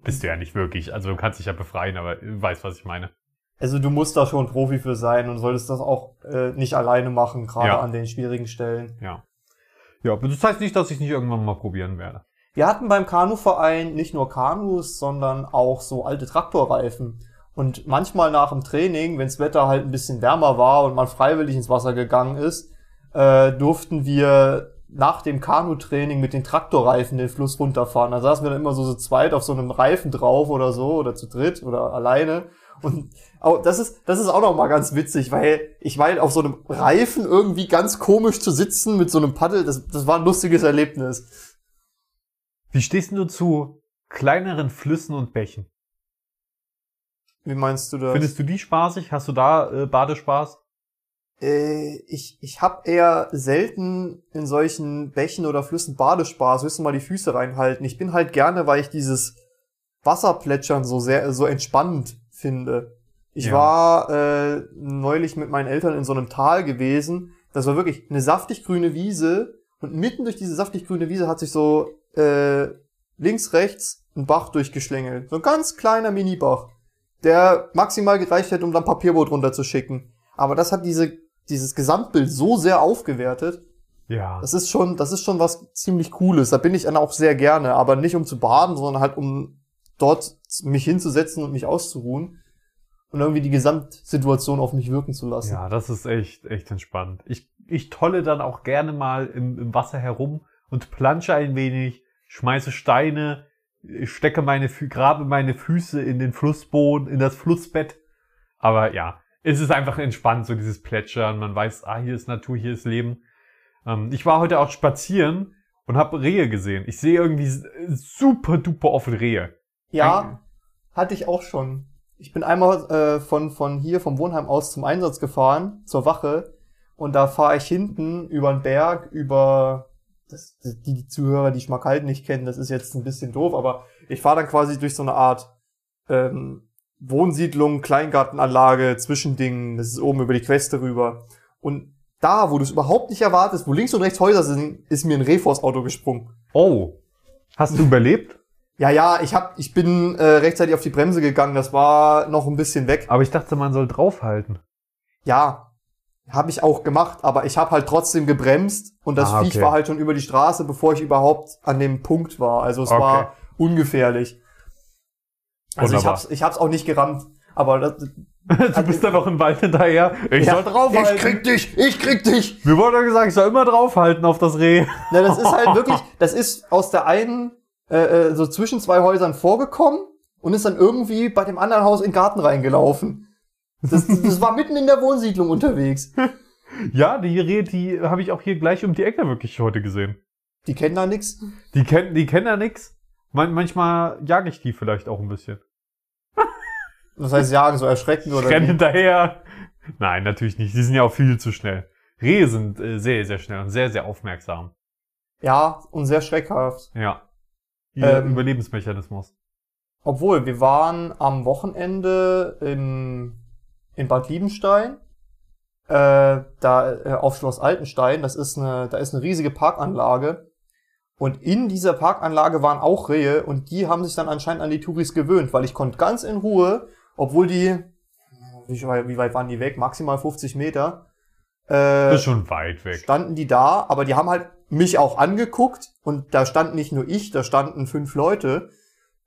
Bist du ja nicht wirklich. Also du kannst dich ja befreien, aber du weißt, was ich meine. Also du musst da schon Profi für sein und solltest das auch äh, nicht alleine machen, gerade Ja. an den schwierigen Stellen. Ja. Ja, aber das heißt nicht, dass ich nicht irgendwann mal probieren werde. Wir hatten beim Kanuverein nicht nur Kanus, sondern auch so alte Traktorreifen. Und manchmal nach dem Training, wenns Wetter halt ein bisschen wärmer war und man freiwillig ins Wasser gegangen ist, äh, durften wir nach dem Kanutraining mit den Traktorreifen den Fluss runterfahren. Da saßen wir dann immer so, so zweit auf so einem Reifen drauf oder so oder zu dritt oder alleine. Und auch, das ist, das ist auch noch mal ganz witzig, weil ich meine, auf so einem Reifen irgendwie ganz komisch zu sitzen mit so einem Paddel, das, das war ein lustiges Erlebnis. Wie stehst du zu kleineren Flüssen und Bächen? Wie meinst du das? Findest du die spaßig? Hast du da äh, Badespaß? äh, ich ich habe eher selten in solchen Bächen oder Flüssen Badespaß, höchstens mal die Füße reinhalten. Ich bin halt gerne, weil ich dieses Wasserplätschern so sehr so entspannend finde. Ich Ja. war äh, neulich mit meinen Eltern in so einem Tal gewesen. Das war wirklich eine saftig grüne Wiese und mitten durch diese saftig grüne Wiese hat sich so äh, links rechts ein Bach durchgeschlängelt. So ein ganz kleiner Minibach, der maximal gereicht hätte, um dann Papierboot runterzuschicken. Aber das hat diese dieses Gesamtbild so sehr aufgewertet. Ja. Das ist schon, das ist schon was ziemlich Cooles. Da bin ich dann auch sehr gerne, aber nicht um zu baden, sondern halt um dort mich hinzusetzen und mich auszuruhen und irgendwie die Gesamtsituation auf mich wirken zu lassen. Ja, das ist echt, echt entspannt. Ich, ich tolle dann auch gerne mal im, im Wasser herum und plansche ein wenig, schmeiße Steine, stecke meine, grabe meine Füße in den Flussboden, in das Flussbett. Aber ja, es ist einfach entspannt, so dieses Plätschern. Man weiß, ah, hier ist Natur, hier ist Leben. Ähm, ich war heute auch spazieren und habe Rehe gesehen. Ich sehe irgendwie super duper oft Rehe. Ja, hatte ich auch schon. Ich bin einmal äh, von, von hier, vom Wohnheim aus zum Einsatz gefahren, zur Wache. Und da fahre ich hinten über den Berg, über das, die, die Zuhörer, die Schmackhalten nicht kennen, das ist jetzt ein bisschen doof, aber ich fahre dann quasi durch so eine Art ähm, Wohnsiedlung, Kleingartenanlage, Zwischending, das ist oben über die Queste rüber. Und da, wo du es überhaupt nicht erwartest, wo links und rechts Häuser sind, ist mir ein Reh vors Auto gesprungen. Oh, hast du überlebt? Ja, ja, ich hab, ich bin äh, rechtzeitig auf die Bremse gegangen. Das war noch ein bisschen weg. Aber ich dachte, man soll draufhalten. Ja, habe ich auch gemacht, aber ich habe halt trotzdem gebremst und das Ah, Viech okay. war halt schon über die Straße, bevor ich überhaupt an dem Punkt war. Also es Okay. war ungefährlich. Also ich Wunderbar. hab's, ich hab's auch nicht gerammt, aber das, Du bist dann noch im Wald hinterher. Ich Ja, soll draufhalten. ich krieg dich, ich krieg dich. Mir wurde gesagt, ich soll immer draufhalten auf das Reh. Na, das ist halt wirklich, das ist aus der einen äh, äh, so zwischen zwei Häusern vorgekommen und ist dann irgendwie bei dem anderen Haus in den Garten reingelaufen. Das, das war mitten in der Wohnsiedlung unterwegs. Ja, die Rehe, die habe ich auch hier gleich um die Ecke wirklich heute gesehen. Die kennen da nix. Die kennen, die kennen ja nix. Man, manchmal jage ich die vielleicht auch ein bisschen. Das heißt, jagen so erschrecken oder Ich renn wie? hinterher. Nein, natürlich nicht. Die sind ja auch viel zu schnell. Rehe sind äh, sehr, sehr schnell und sehr, sehr aufmerksam. Ja, und sehr schreckhaft. Ja. Ihr Ähm. Überlebensmechanismus. Obwohl, wir waren am Wochenende im, in Bad Liebenstein, äh, da äh, auf Schloss Altenstein. Das ist eine, da ist eine riesige Parkanlage. Und in dieser Parkanlage waren auch Rehe und die haben sich dann anscheinend an die Touris gewöhnt, weil ich konnte ganz in Ruhe, obwohl die, wie weit, wie weit waren die weg? Maximal 50 Meter. Äh, Das ist schon weit weg. standen die da, aber die haben halt mich auch angeguckt und da stand nicht nur ich, da standen fünf Leute.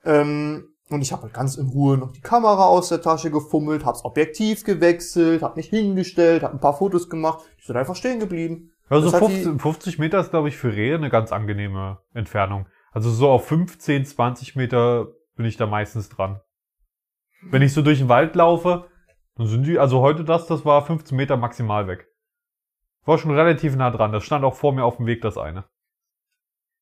Ähm, und ich habe halt ganz in Ruhe noch die Kamera aus der Tasche gefummelt, hab's Objektiv gewechselt, hab mich hingestellt, hab ein paar Fotos gemacht. Ich bin einfach stehen geblieben. Also Das hat 50, 50 Meter ist, glaube ich, für Rehe eine ganz angenehme Entfernung. Also so auf 15, 20 Meter bin ich da meistens dran. Wenn ich so durch den Wald laufe, dann sind die, also heute das, das war 15 Meter maximal weg. War schon relativ nah dran. Das stand auch vor mir auf dem Weg, das eine.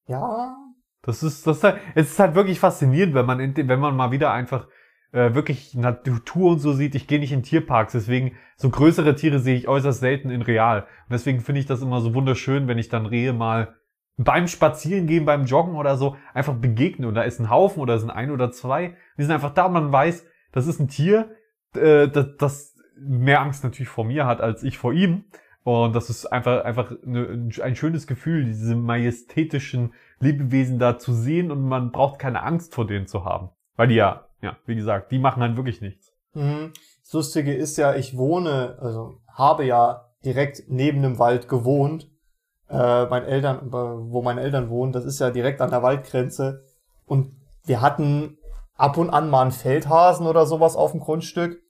Ja, Das ist, das ist halt, es ist halt wirklich faszinierend, wenn man, in, wenn man mal wieder einfach äh, wirklich Natur und so sieht. Ich gehe nicht in Tierparks, deswegen so größere Tiere sehe ich äußerst selten in real. Und deswegen finde ich das immer so wunderschön, wenn ich dann Rehe mal beim Spazierengehen, beim Joggen oder so einfach begegne und da ist ein Haufen oder sind ein oder zwei. Die sind einfach da und man weiß, das ist ein Tier, äh, das, das mehr Angst natürlich vor mir hat als ich vor ihm. Und das ist einfach, einfach ein schönes Gefühl, diese majestätischen Lebewesen da zu sehen und man braucht keine Angst vor denen zu haben. Weil die ja, ja, wie gesagt, die machen halt wirklich nichts. Mhm. Das Lustige ist ja, ich wohne, also habe ja direkt neben dem Wald gewohnt. Äh, mein Eltern, wo meine Eltern wohnen, das ist ja direkt an der Waldgrenze. Und wir hatten ab und an mal einen Feldhasen oder sowas auf dem Grundstück.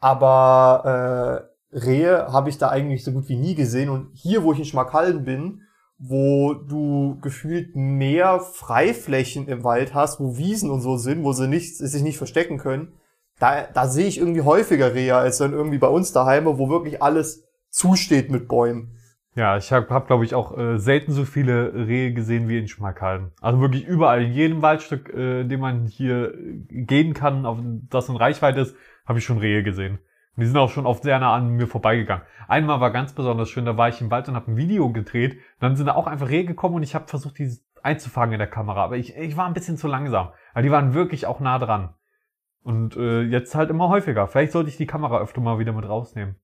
Aber äh, Rehe habe ich da eigentlich so gut wie nie gesehen. Und hier, wo ich in Schmalkalden bin, wo du gefühlt mehr Freiflächen im Wald hast, wo Wiesen und so sind, wo sie nicht, sich nicht verstecken können, da, da sehe ich irgendwie häufiger Rehe als dann irgendwie bei uns daheim, wo wirklich alles zusteht mit Bäumen. Ja, ich habe, hab, glaube ich, auch äh, selten so viele Rehe gesehen wie in Schmalkalden. Also wirklich überall, in jedem Waldstück, äh, in dem man hier äh, gehen kann, auf das in Reichweite ist, habe ich schon Rehe gesehen. Und die sind auch schon oft sehr nah an mir vorbeigegangen. Einmal war ganz besonders schön, da war ich im Wald und habe ein Video gedreht. Und dann sind da auch einfach Rehe gekommen und ich habe versucht, die einzufangen in der Kamera. Aber ich, ich war ein bisschen zu langsam. Aber die waren wirklich auch nah dran. Und äh, jetzt halt immer häufiger. Vielleicht sollte ich die Kamera öfter mal wieder mit rausnehmen.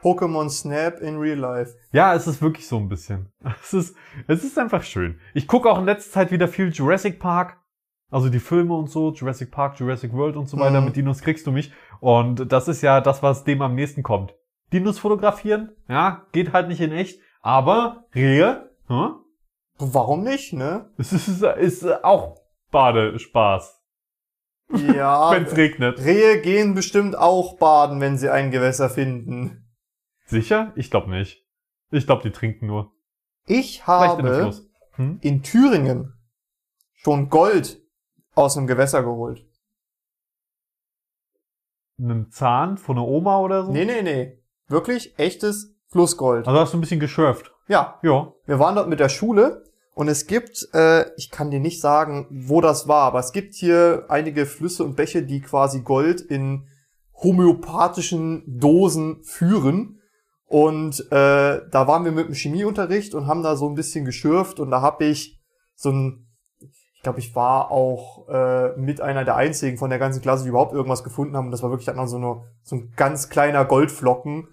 Pokémon Snap in Real Life. Ja, es ist wirklich so ein bisschen. Es ist, es ist einfach schön. Ich gucke auch in letzter Zeit wieder viel Jurassic Park. Also die Filme und so, Jurassic Park, Jurassic World und so weiter. Mhm. Mit Dinos kriegst du mich. Und das ist ja das, was dem am nächsten kommt. Dinos fotografieren, ja, geht halt nicht in echt. Aber Rehe, hm? Warum nicht, ne? es ist, ist auch Badespaß, Ja, wenn es regnet. Rehe gehen bestimmt auch baden, wenn sie ein Gewässer finden. Sicher? Ich glaube nicht. Ich glaube, die trinken nur. Ich in habe Fluss. Hm? in Thüringen schon Gold aus dem Gewässer geholt. Einen Zahn von einer Oma oder so? Nee, nee, nee. Wirklich echtes Flussgold. Also hast du ein bisschen geschürft. Ja, Ja. wir waren dort mit der Schule und es gibt, äh, ich kann dir nicht sagen, wo das war, aber es gibt hier einige Flüsse und Bäche, die quasi Gold in homöopathischen Dosen führen. Und äh, da waren wir mit dem Chemieunterricht und haben da so ein bisschen geschürft und da habe ich so ein, glaube, ich war auch äh, mit einer der einzigen von der ganzen Klasse, die überhaupt irgendwas gefunden haben. Und das war wirklich dann so, eine, so ein ganz kleiner Goldflocken.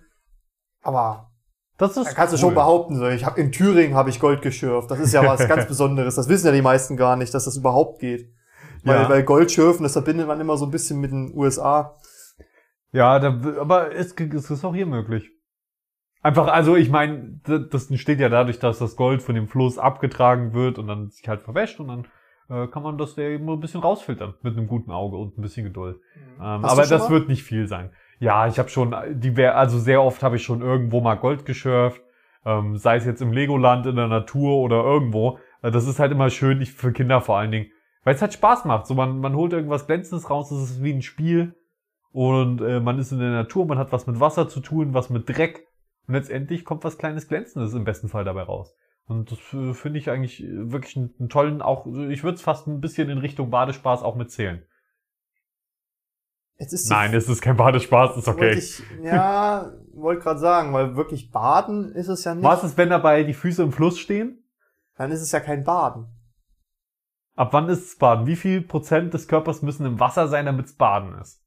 Aber Das ist da kannst du cool. schon behaupten, so, ich hab, in Thüringen habe ich Gold geschürft. Das ist ja was ganz Besonderes. Das wissen ja die meisten gar nicht, dass das überhaupt geht. Weil, Ja. weil Goldschürfen, das verbindet man immer so ein bisschen mit den USA. Ja, da, aber es, es ist auch hier möglich. Einfach, also ich meine, das entsteht ja dadurch, dass das Gold von dem Fluss abgetragen wird und dann sich halt verwäscht und dann äh, kann man das ja eben ein bisschen rausfiltern mit einem guten Auge und ein bisschen Geduld. Ähm, Hast aber das mal? wird nicht viel sein. Ja, ich habe schon, die wär, also sehr oft habe ich schon irgendwo mal Gold geschürft, ähm, sei es jetzt im Legoland, in der Natur oder irgendwo. Äh, Das ist halt immer schön, ich, für Kinder vor allen Dingen, weil es halt Spaß macht. So man, man holt irgendwas Glänzendes raus, es ist wie ein Spiel und äh, man ist in der Natur, man hat was mit Wasser zu tun, was mit Dreck und letztendlich kommt was kleines Glänzendes im besten Fall dabei raus. Und das äh, finde ich eigentlich äh, wirklich einen, tollen, auch ich würde es fast ein bisschen in Richtung Badespaß auch mitzählen. Jetzt ist Nein, es ist kein Badespaß, ist okay. Ich, ja, wollte gerade sagen, weil wirklich baden ist es ja nicht. Was ist, wenn dabei die Füße im Fluss stehen? Dann ist es ja kein Baden. Ab wann ist es Baden? Wie viel Prozent des Körpers müssen im Wasser sein, damit es Baden ist?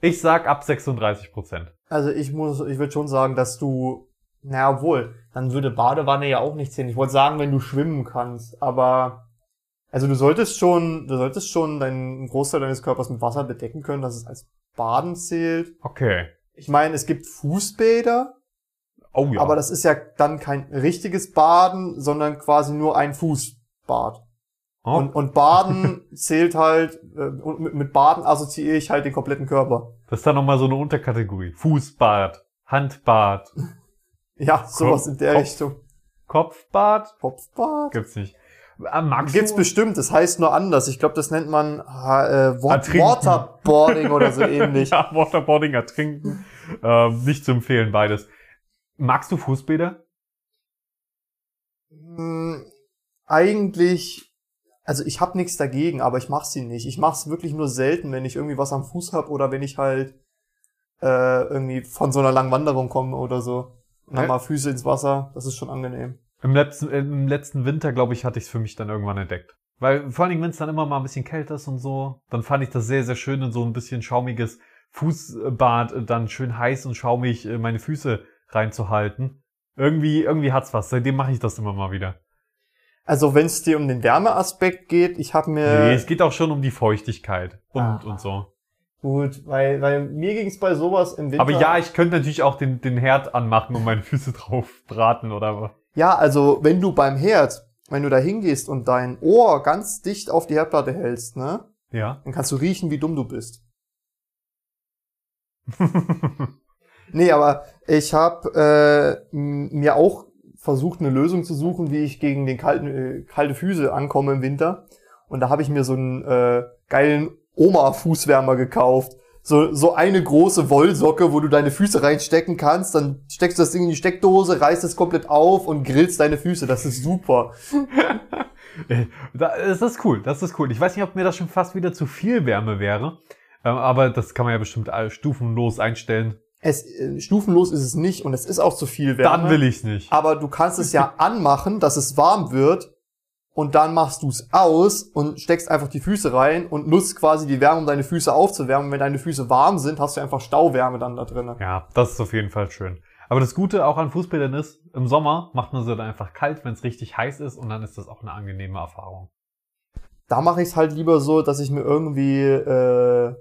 Ich sag ab 36 Prozent. Also ich muss, ich würde schon sagen, dass du, naja, obwohl, dann würde Badewanne ja auch nicht zählen. Ich wollte sagen, wenn du schwimmen kannst, aber also du solltest schon, du solltest schon deinen Großteil deines Körpers mit Wasser bedecken können, dass es als Baden zählt. Okay. Ich meine, es gibt Fußbäder, Oh ja. aber das ist ja dann kein richtiges Baden, sondern quasi nur ein Fußbad. oh. Und, und Baden zählt halt, äh, und mit, mit Baden assoziiere ich halt den kompletten Körper. das ist dann nochmal so eine Unterkategorie. Fußbad, Handbad, Ja, sowas Kopf- in der Kopf- Richtung. Kopfbad? Kopfbad? Gibt's nicht. Äh, Magst Gibt's bestimmt, das heißt nur anders. Ich glaube, das nennt man äh. Waterboarding oder so ähnlich. Ja, Waterboarding, ertrinken. ähm, nicht zu empfehlen, beides. Magst du Fußbäder? Hm, eigentlich, also ich habe nichts dagegen, aber ich mach sie nicht. Ich mach's wirklich nur selten, wenn ich irgendwie was am Fuß hab oder wenn ich halt äh, irgendwie von so einer langen Wanderung komme oder so. Und dann Hä? mal Füße ins Wasser, das ist schon angenehm. Im letzten, im letzten Winter, glaube ich, hatte ich es für mich dann irgendwann entdeckt. Weil vor allen Dingen, wenn es dann immer mal ein bisschen kälter ist und so, dann fand ich das sehr, sehr schön in so ein bisschen schaumiges Fußbad, äh, dann schön heiß und schaumig äh, meine Füße reinzuhalten. Irgendwie, irgendwie hat's was. Seitdem mache ich das immer mal wieder. Also wenn es dir um den Wärmeaspekt geht, ich habe mir nee, es geht auch schon um die Feuchtigkeit und, Ah. und so. Gut, weil weil mir ging's bei sowas im Winter. Aber ja, ich könnte natürlich auch den, den Herd anmachen und meine Füße drauf braten oder was. Ja, also wenn du beim Herd, wenn du da hingehst und dein Ohr ganz dicht auf die Herdplatte hältst, ne, Ja. dann kannst du riechen, wie dumm du bist. Nee, aber ich habe äh, mir auch versucht, eine Lösung zu suchen, wie ich gegen den kalten, äh, kalte Füße ankomme im Winter. Und da habe ich mir so einen äh, geilen Oma-Fußwärmer gekauft. So, so eine große Wollsocke, wo du deine Füße reinstecken kannst. Dann steckst du das Ding in die Steckdose, reißt es komplett auf und grillst deine Füße. Das ist super. Da- Das ist cool, das ist cool. Ich weiß nicht, ob mir das schon fast wieder zu viel Wärme wäre. Ähm, Aber das kann man ja bestimmt stufenlos einstellen. Es, äh, stufenlos ist es nicht und es ist auch zu viel Wärme. Dann will ich's nicht. Aber du kannst es ja anmachen, dass es warm wird und dann machst du es aus und steckst einfach die Füße rein und nutzt quasi die Wärme, um deine Füße aufzuwärmen. Und wenn deine Füße warm sind, hast du einfach Stauwärme dann da drin. Ja, das ist auf jeden Fall schön. Aber das Gute auch an Fußbädern ist, im Sommer macht man sie dann einfach kalt, wenn es richtig heiß ist und dann ist das auch eine angenehme Erfahrung. Da mache ich es halt lieber so, dass ich mir irgendwie äh,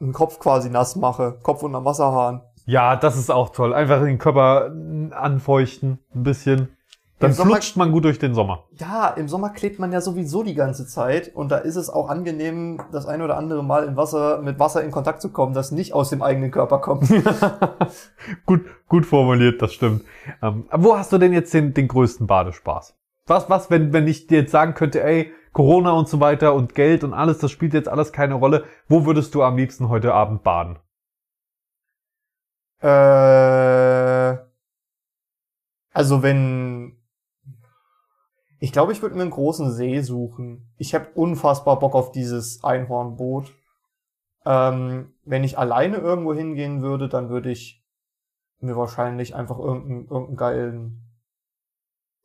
einen Kopf quasi nass mache. Kopf unterm Wasserhahn. Ja, das ist auch toll. Einfach den Körper anfeuchten, ein bisschen. Dann Im Sommer- flutscht man gut durch den Sommer. Ja, im Sommer klebt man ja sowieso die ganze Zeit und da ist es auch angenehm, das ein oder andere Mal in Wasser, mit Wasser in Kontakt zu kommen, das nicht aus dem eigenen Körper kommt. gut, gut formuliert, das stimmt. Ähm, wo hast du denn jetzt den, den größten Badespaß? Was, was, wenn, wenn ich dir jetzt sagen könnte, ey, Corona und so weiter und Geld und alles, das spielt jetzt alles keine Rolle. Wo würdest du am liebsten heute Abend baden? Äh, also wenn ich glaube, ich würde mir einen großen See suchen. Ich habe unfassbar Bock auf dieses Einhornboot. Ähm, wenn ich alleine irgendwo hingehen würde, dann würde ich mir wahrscheinlich einfach irgendeinen, irgendeinen geilen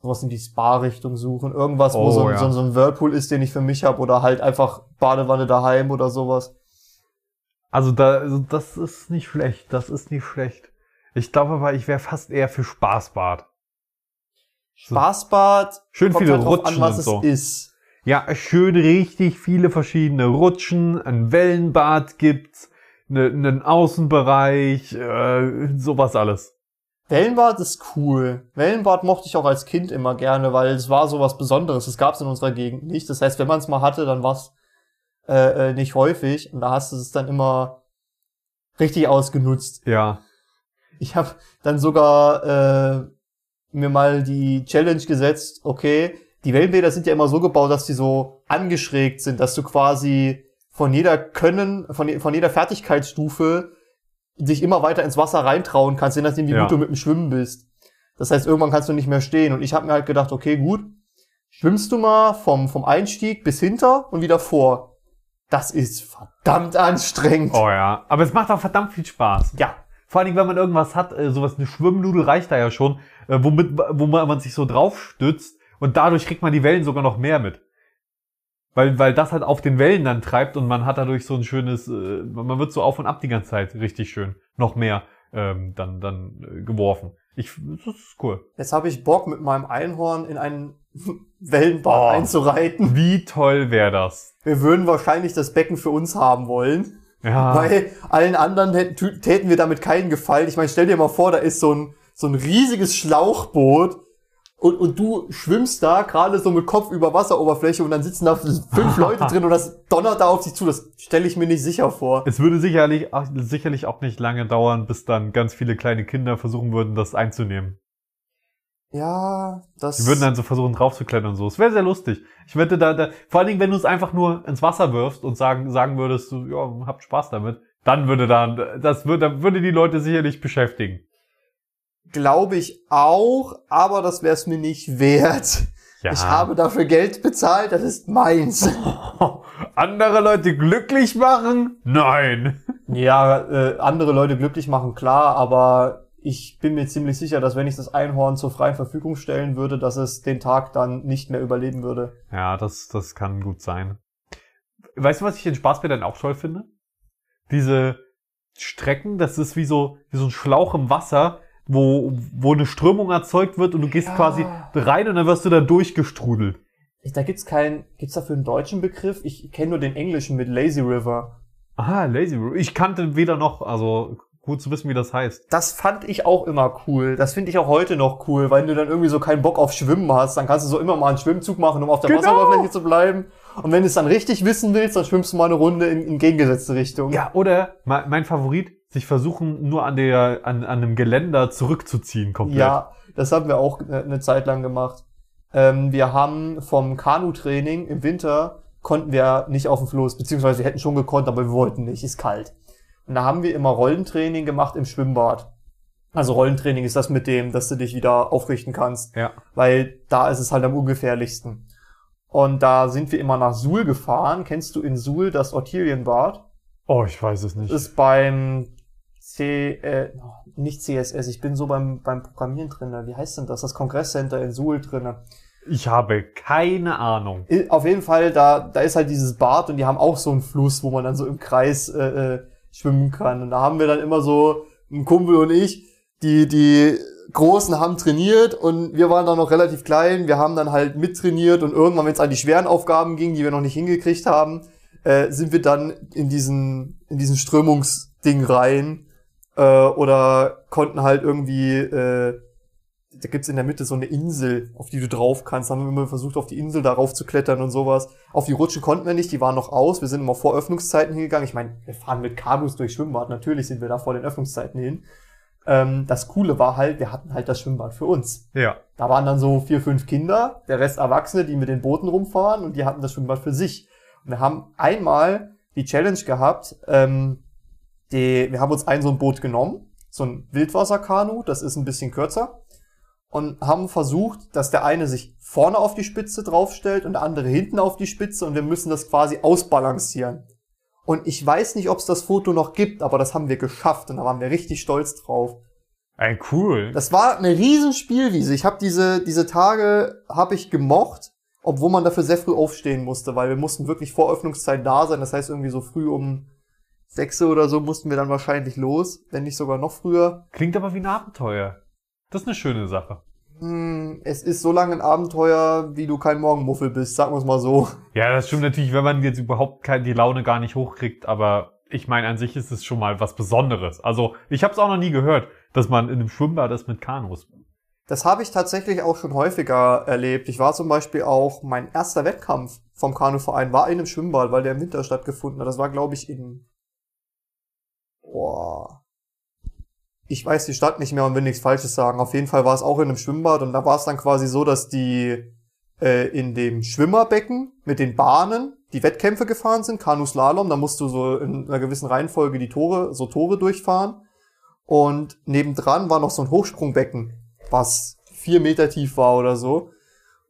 sowas in die Spa-Richtung suchen. Irgendwas, wo Oh, so, ein- ja. so, so ein Whirlpool ist, den ich für mich habe, oder halt einfach Badewanne daheim oder sowas. Also da, also das ist nicht schlecht, das ist nicht schlecht. Ich glaube aber, ich wäre fast eher für Spaßbad. Spaßbad, Schön viele halt Rutschen an, was und es so. ist. Ja, schön richtig viele verschiedene Rutschen, ein Wellenbad gibt's, ne- einen Außenbereich, äh, sowas alles. Wellenbad ist cool. Wellenbad mochte ich auch als Kind immer gerne, weil es war sowas Besonderes. Das gab es in unserer Gegend nicht. Das heißt, wenn man es mal hatte, dann war es äh, äh, nicht häufig. Und da hast du es dann immer richtig ausgenutzt. Ja. Ich habe dann sogar äh, mir mal die Challenge gesetzt, okay, die Wellenbäder sind ja immer so gebaut, dass die so angeschrägt sind, dass du quasi von jeder Können, von, von jeder Fertigkeitsstufe dich immer weiter ins Wasser reintrauen kannst, je nachdem, wie Ja. gut du mit dem Schwimmen bist. Das heißt, irgendwann kannst du nicht mehr stehen. Und ich habe mir halt gedacht, okay, gut, schwimmst du mal vom, vom Einstieg bis hinter und wieder vor. Das ist verdammt anstrengend. Oh ja. Aber es macht auch verdammt viel Spaß. Ja, Vor allen Dingen, wenn man irgendwas hat, äh, sowas, eine Schwimmnudel reicht da ja schon, äh, womit, wo man, sich so drauf stützt Und dadurch kriegt man die Wellen sogar noch mehr mit. Weil, weil das halt auf den Wellen dann treibt und man hat dadurch so ein schönes, äh, man wird so auf und ab die ganze Zeit richtig schön. Noch mehr ähm, dann, dann äh, geworfen. Ich, das ist cool. Jetzt habe ich Bock, mit meinem Einhorn in einen Wellenbad Oh. einzureiten. Wie toll wäre das? Wir würden wahrscheinlich das Becken für uns haben wollen. Ja. Weil allen anderen hätten, täten wir damit keinen Gefallen. Ich meine, stell dir mal vor, da ist so ein, so ein riesiges Schlauchboot und, und du schwimmst da gerade so mit Kopf über Wasseroberfläche und dann sitzen da fünf Leute drin und das donnert da auf sich zu. Das stelle ich mir nicht sicher vor. Es würde sicherlich, sicherlich auch nicht lange dauern, bis dann ganz viele kleine Kinder versuchen würden, das einzunehmen. Ja, das. Die würden dann so versuchen draufzuklettern und so. Es wäre sehr lustig. Ich wette, da, da, vor allen Dingen, wenn du es einfach nur ins Wasser wirfst und sagen, sagen würdest, du, ja, habt Spaß damit, dann würde dann, das würde, dann würde die Leute sicherlich beschäftigen. Glaube ich auch, aber das wäre es mir nicht wert. Ja. Ich habe dafür Geld bezahlt, das ist meins. Andere Leute glücklich machen? Nein. Ja, äh, andere Leute glücklich machen, klar, aber ich bin mir ziemlich sicher, dass wenn ich das Einhorn zur freien Verfügung stellen würde, dass es den Tag dann nicht mehr überleben würde. Ja, das, das kann gut sein. Weißt du, was ich in Spaßbädern auch toll finde? Diese Strecken, das ist wie so, wie so ein Schlauch im Wasser, wo, wo eine Strömung erzeugt wird und du gehst Ja. quasi rein und dann wirst du da durchgestrudelt. Ich, da gibt's keinen, gibt's dafür einen deutschen Begriff? Ich kenne nur den englischen mit Lazy River. Aha, Lazy River. Ich kannte weder noch, also gut zu wissen, wie das heißt. Das fand ich auch immer cool. Das finde ich auch heute noch cool, weil du dann irgendwie so keinen Bock auf Schwimmen hast. Dann kannst du so immer mal einen Schwimmzug machen, um auf der Genau. Wasseroberfläche zu bleiben. Und wenn du es dann richtig wissen willst, dann schwimmst du mal eine Runde in, in gegengesetzte Richtung. Ja, oder me- mein Favorit, sich versuchen, nur an der, an, an einem Geländer zurückzuziehen komplett. Ja, das haben wir auch eine eine Zeit lang gemacht. Ähm, wir haben vom Kanu-Training im Winter konnten wir nicht auf dem Floß, beziehungsweise wir hätten schon gekonnt, aber wir wollten nicht, ist kalt. Und da haben wir immer Rollentraining gemacht im Schwimmbad. Also Rollentraining ist das mit dem, dass du dich wieder aufrichten kannst, Ja. weil da ist es halt am ungefährlichsten. Und da sind wir immer nach Suhl gefahren. Kennst du in Suhl das Ortelienbad? Oh, ich weiß es nicht. ist beim C, äh, nicht CSS, ich bin so beim, beim Programmieren drinne. Wie heißt denn das? Das Kongresscenter in Suhl drinne. Ich habe keine Ahnung. Auf jeden Fall, da, da ist halt dieses Bad und die haben auch so einen Fluss, wo man dann so im Kreis äh, äh, schwimmen kann. Und da haben wir dann immer so, ein Kumpel und ich, die, die Großen haben trainiert und wir waren dann noch relativ klein. Wir haben dann halt mittrainiert und irgendwann, wenn es an die schweren Aufgaben ging, die wir noch nicht hingekriegt haben, äh, sind wir dann in diesen, in diesen Strömungsding rein äh, oder konnten halt irgendwie, äh, da gibt's in der Mitte so eine Insel, auf die du drauf kannst. Da haben wir immer versucht, auf die Insel darauf zu klettern und sowas. Auf die Rutschen konnten wir nicht, die waren noch aus. Wir sind immer vor Öffnungszeiten hingegangen. Ich meine, wir fahren mit Kanus durch Schwimmbad. Natürlich sind wir da vor den Öffnungszeiten hin. Ähm, das Coole war halt, wir hatten halt das Schwimmbad für uns. Ja. Da waren dann so vier, fünf Kinder, der Rest Erwachsene, die mit den Booten rumfahren und die hatten das Schwimmbad für sich. Und wir haben einmal die Challenge gehabt, ähm, die, wir haben uns ein so ein Boot genommen, so ein Wildwasserkanu, das ist ein bisschen kürzer, und haben versucht, dass der eine sich vorne auf die Spitze draufstellt und der andere hinten auf die Spitze und wir müssen das quasi ausbalancieren. Und ich weiß nicht, ob es das Foto noch gibt, aber das haben wir geschafft und da waren wir richtig stolz drauf. Ey, cool. Das war eine riesen Spielwiese. Ich habe diese diese Tage habe ich gemocht, obwohl man dafür sehr früh aufstehen musste, weil wir mussten wirklich vor Öffnungszeit da sein. Das heißt irgendwie so früh um sechs oder so mussten wir dann wahrscheinlich los, wenn nicht sogar noch früher. Klingt aber wie ein Abenteuer. Das ist eine schöne Sache. Hm, es ist so lange ein Abenteuer, wie du kein Morgenmuffel bist, sagen wir es mal so. Ja, das stimmt natürlich, wenn man jetzt überhaupt die Laune gar nicht hochkriegt, aber ich meine, an sich ist es schon mal was Besonderes. Also, ich habe es auch noch nie gehört, dass man in einem Schwimmbad ist mit Kanus. Das habe ich tatsächlich auch schon häufiger erlebt. Ich war zum Beispiel auch, mein erster Wettkampf vom Kanuverein war in einem Schwimmbad, weil der im Winter stattgefunden hat. Das war, glaube ich, in... Boah. Ich weiß die Stadt nicht mehr und will nichts Falsches sagen. Auf jeden Fall war es auch in einem Schwimmbad und da war es dann quasi so, dass die äh, in dem Schwimmerbecken mit den Bahnen die Wettkämpfe gefahren sind, Kanuslalom, da musst du so in einer gewissen Reihenfolge die Tore, so Tore durchfahren. Und nebendran war noch so ein Hochsprungbecken, was vier Meter tief war oder so.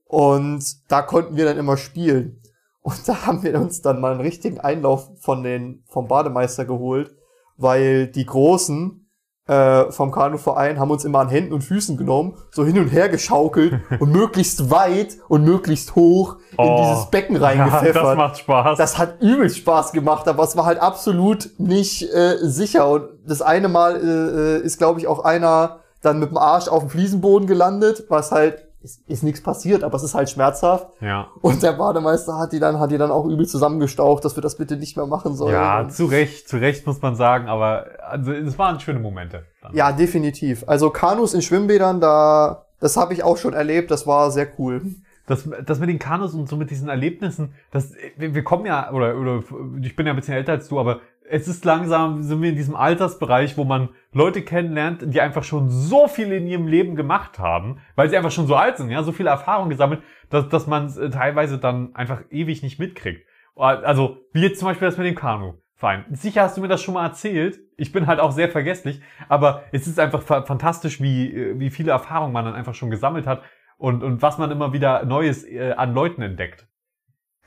Und da konnten wir dann immer spielen. Und da haben wir uns dann mal einen richtigen Einlauf von den, vom Bademeister geholt, weil die Großen äh, vom Kanuverein haben uns immer an Händen und Füßen genommen, so hin und her geschaukelt und möglichst weit und möglichst hoch in Oh. dieses Becken Ja, reingepfeffert. das macht Spaß. Das hat übelst Spaß gemacht, aber es war halt absolut nicht äh, sicher. Und das eine Mal äh, äh, ist, glaube ich, auch einer dann mit dem Arsch auf dem Fliesenboden gelandet, was halt ist, ist nichts passiert, aber es ist halt schmerzhaft. ja. Und der Bademeister hat die dann hat die dann auch übel zusammengestaucht, dass wir das bitte nicht mehr machen sollen. Ja, Und- zu Recht, zu Recht muss man sagen, aber also, es waren schöne Momente. Dann. ja, definitiv. Also Kanus in Schwimmbädern, da das habe ich auch schon erlebt. Das war sehr cool. Das, das mit den Kanus und so mit diesen Erlebnissen, das, wir, wir kommen ja, oder, oder ich bin ja ein bisschen älter als du, aber es ist langsam, sind wir in diesem Altersbereich, wo man Leute kennenlernt, die einfach schon so viel in ihrem Leben gemacht haben, weil sie einfach schon so alt sind, ja, so viele Erfahrungen gesammelt, dass, dass man es äh, teilweise dann einfach ewig nicht mitkriegt. Also, wie jetzt zum Beispiel das mit dem Kanu. Fein. Sicher hast du mir das schon mal erzählt. Ich bin halt auch sehr vergesslich. Aber es ist einfach fa- fantastisch, wie, äh, wie viele Erfahrungen man dann einfach schon gesammelt hat und, und was man immer wieder Neues äh, an Leuten entdeckt.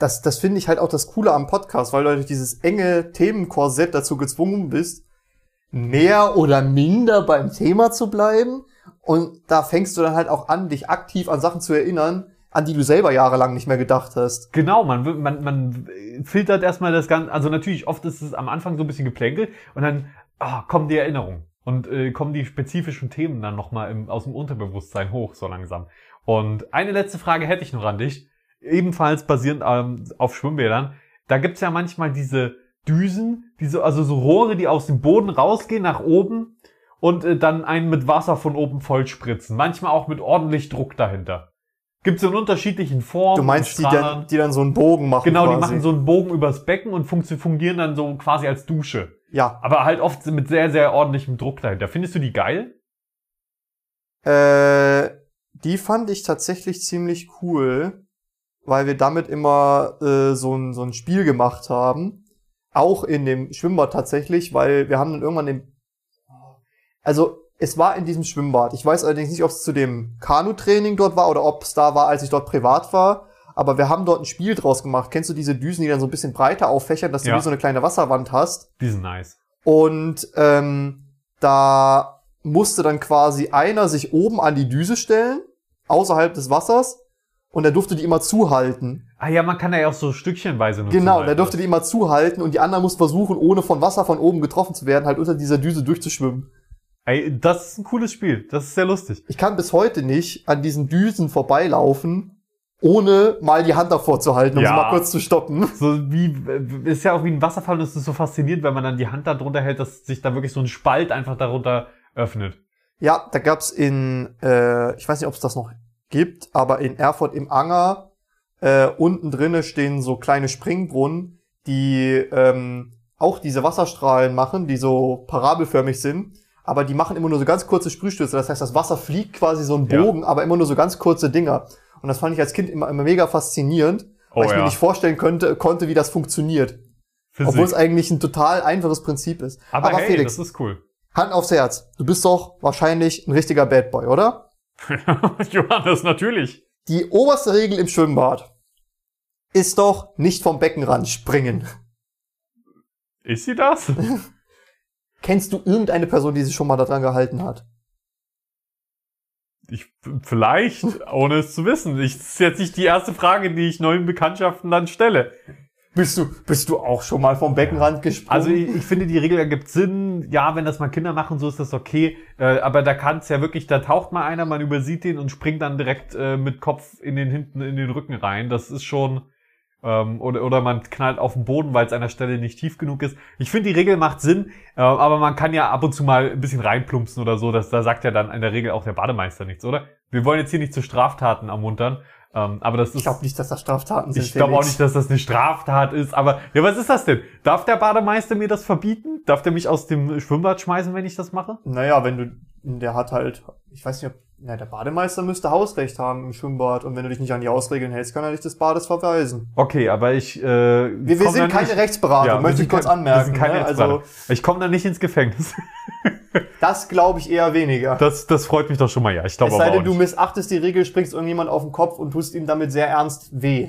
Das, das finde ich halt auch das Coole am Podcast, weil du durch dieses enge Themenkorsett dazu gezwungen bist, mehr oder minder beim Thema zu bleiben. Und da fängst du dann halt auch an, dich aktiv an Sachen zu erinnern, an die du selber jahrelang nicht mehr gedacht hast. Genau, man, man, man filtert erstmal das Ganze. Also natürlich, oft ist es am Anfang so ein bisschen geplänkelt und dann ah, kommen die Erinnerungen und äh, kommen die spezifischen Themen dann nochmal aus dem Unterbewusstsein hoch, so langsam. Und eine letzte Frage hätte ich noch an dich, ebenfalls basierend ähm, auf Schwimmbädern. Da gibt's ja manchmal diese Düsen, diese, also so Rohre, die aus dem Boden rausgehen nach oben und äh, dann einen mit Wasser von oben voll spritzen. Manchmal auch mit ordentlich Druck dahinter. Gibt's in unterschiedlichen Formen. Du meinst, die dann, die dann so einen Bogen machen Genau, die quasi. machen so einen Bogen übers Becken und fungieren dann so quasi als Dusche. Ja, Aber halt oft mit sehr, sehr ordentlichem Druck dahinter. Findest du die geil? Äh, die fand ich tatsächlich ziemlich cool, weil wir damit immer äh, so, ein, so ein Spiel gemacht haben. Auch in dem Schwimmbad tatsächlich, weil wir haben dann irgendwann den. Also, es war in diesem Schwimmbad. Ich weiß allerdings nicht, ob es zu dem Kanu-Training dort war oder ob es da war, als ich dort privat war. Aber wir haben dort ein Spiel draus gemacht. Kennst du diese Düsen, die dann so ein bisschen breiter auffächern, dass du Ja. wie so eine kleine Wasserwand hast? Die sind nice. Und ähm, da musste dann quasi einer sich oben an die Düse stellen, außerhalb des Wassers, und der durfte die immer zuhalten. Ah ja, man kann ja auch so stückchenweise nutzen. genau, halt. der durfte die immer zuhalten und die anderen mussten versuchen, ohne von Wasser von oben getroffen zu werden, halt unter dieser Düse durchzuschwimmen. Ey, das ist ein cooles Spiel. Das ist sehr lustig. Ich kann bis heute nicht an diesen Düsen vorbeilaufen, ohne mal die Hand davor zu halten, um Ja. sie mal kurz zu stoppen. So wie, ist ja auch wie ein Wasserfall und es ist so faszinierend, wenn man dann die Hand da drunter hält, dass sich da wirklich so ein Spalt einfach darunter öffnet. Ja, da gab's in, äh, ich weiß nicht, ob es das noch gibt, aber in Erfurt im Anger äh, unten drinne stehen so kleine Springbrunnen, die ähm, auch diese Wasserstrahlen machen, die so parabelförmig sind, aber die machen immer nur so ganz kurze Sprühstöße. Das heißt, das Wasser fliegt quasi so einen Ja. Bogen, aber immer nur so ganz kurze Dinger. Und das fand ich als Kind immer, immer mega faszinierend, weil Oh ich mir ja. nicht vorstellen könnte, konnte, wie das funktioniert. Obwohl es eigentlich ein total einfaches Prinzip ist. Aber, hey, Felix, das ist cool. Hand aufs Herz. Du bist doch wahrscheinlich ein richtiger Bad Boy, oder? Johannes, natürlich. Die oberste Regel im Schwimmbad ist doch nicht vom Beckenrand springen. Ist sie das? Kennst du irgendeine Person, die sich schon mal daran gehalten hat? Ich, vielleicht, ohne es zu wissen. Ich, das ist jetzt nicht die erste Frage, die ich neuen Bekanntschaften dann stelle. Bist du, bist du auch schon mal vom Beckenrand gesprungen? Also ich, ich finde, die Regel ergibt Sinn. Ja, wenn das mal Kinder machen, so ist das okay. Äh, aber da kann es ja wirklich, da taucht mal einer, man übersieht den und springt dann direkt äh, mit Kopf in den hinten in den Rücken rein. Das ist schon ähm, oder oder man knallt auf den Boden, weil es an der Stelle nicht tief genug ist. Ich finde, die Regel macht Sinn, äh, aber man kann ja ab und zu mal ein bisschen reinplumpsen oder so. Das, da sagt ja dann in der Regel auch der Bademeister nichts, oder? Wir wollen jetzt hier nicht zu Straftaten ermuntern. Ähm, aber das ist ich glaube nicht, dass das Straftaten sind. ich glaube auch nicht, dass das eine Straftat ist, aber ja, was ist das denn? Darf der Bademeister mir das verbieten? Darf der mich aus dem Schwimmbad schmeißen, wenn ich das mache? Naja, wenn du, der hat halt, ich weiß nicht, ob, na, der Bademeister müsste Hausrecht haben im Schwimmbad und wenn du dich nicht an die Hausregeln hältst, kann er dich des Bades verweisen. Okay, aber ich äh, Wir, wir sind keine nicht- Rechtsberatung, Ja, möchte ich kurz kein- anmerken. Wir sind keine ne? Also, also, ich komme dann nicht ins Gefängnis. Das glaube ich eher weniger. Das, das freut mich doch schon mal, ja. Ich glaube es sei auch denn, du missachtest die Regel, springst irgendjemand auf den Kopf und tust ihm damit sehr ernst weh.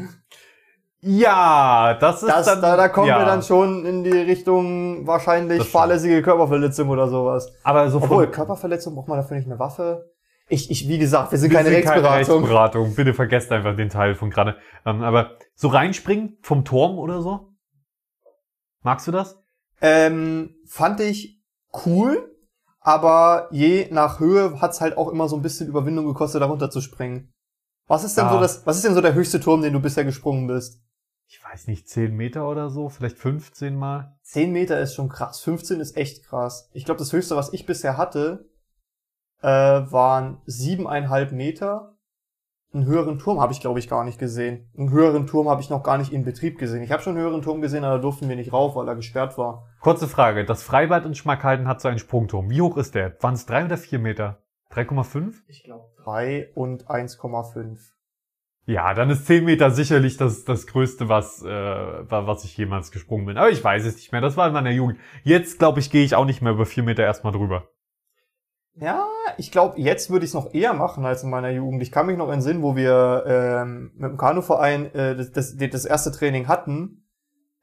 Ja, das ist Das, dann. da, da kommen ja. wir dann schon in die Richtung wahrscheinlich fahrlässige Körperverletzung oder sowas. Aber so Obwohl, Körperverletzung braucht man dafür nicht eine Waffe. Ich, ich, wie gesagt, wir sind wir keine sind Rechtsberatung. Rechtsberatung. Bitte vergesst einfach den Teil von gerade. Ähm, aber so reinspringen vom Turm oder so? Magst du das? Ähm, fand ich cool, aber je nach Höhe hat's halt auch immer so ein bisschen Überwindung gekostet, darunter zu springen. Was ist denn Ja. so das, was ist denn so der höchste Turm, den du bisher gesprungen bist? Ich weiß nicht, 10 Meter oder so, vielleicht 15 mal. 10 Meter ist schon krass, 15 ist echt krass. Ich glaube, das höchste, was ich bisher hatte, äh, waren siebeneinhalb Meter. Einen höheren Turm habe ich, glaube ich, gar nicht gesehen. Einen höheren Turm habe ich noch gar nicht in Betrieb gesehen. Ich habe schon einen höheren Turm gesehen, aber da durften wir nicht rauf, weil er gesperrt war. Kurze Frage. Das Freibad in Schmackhalden hat so einen Sprungturm. Wie hoch ist der? Waren es 3 oder 4 Meter? 3,5? Ich glaube. 3 und 1,5. Ja, dann ist 10 Meter sicherlich das, das Größte, was, äh, wa- was ich jemals gesprungen bin. Aber ich weiß es nicht mehr. Das war in meiner Jugend. Jetzt, glaube ich, gehe ich auch nicht mehr über 4 Meter erstmal drüber. Ja, ich glaube, jetzt würde ich es noch eher machen als in meiner Jugend. Ich kann mich noch entsinnen, wo wir ähm, mit dem Kanuverein äh, das, das, das erste Training hatten,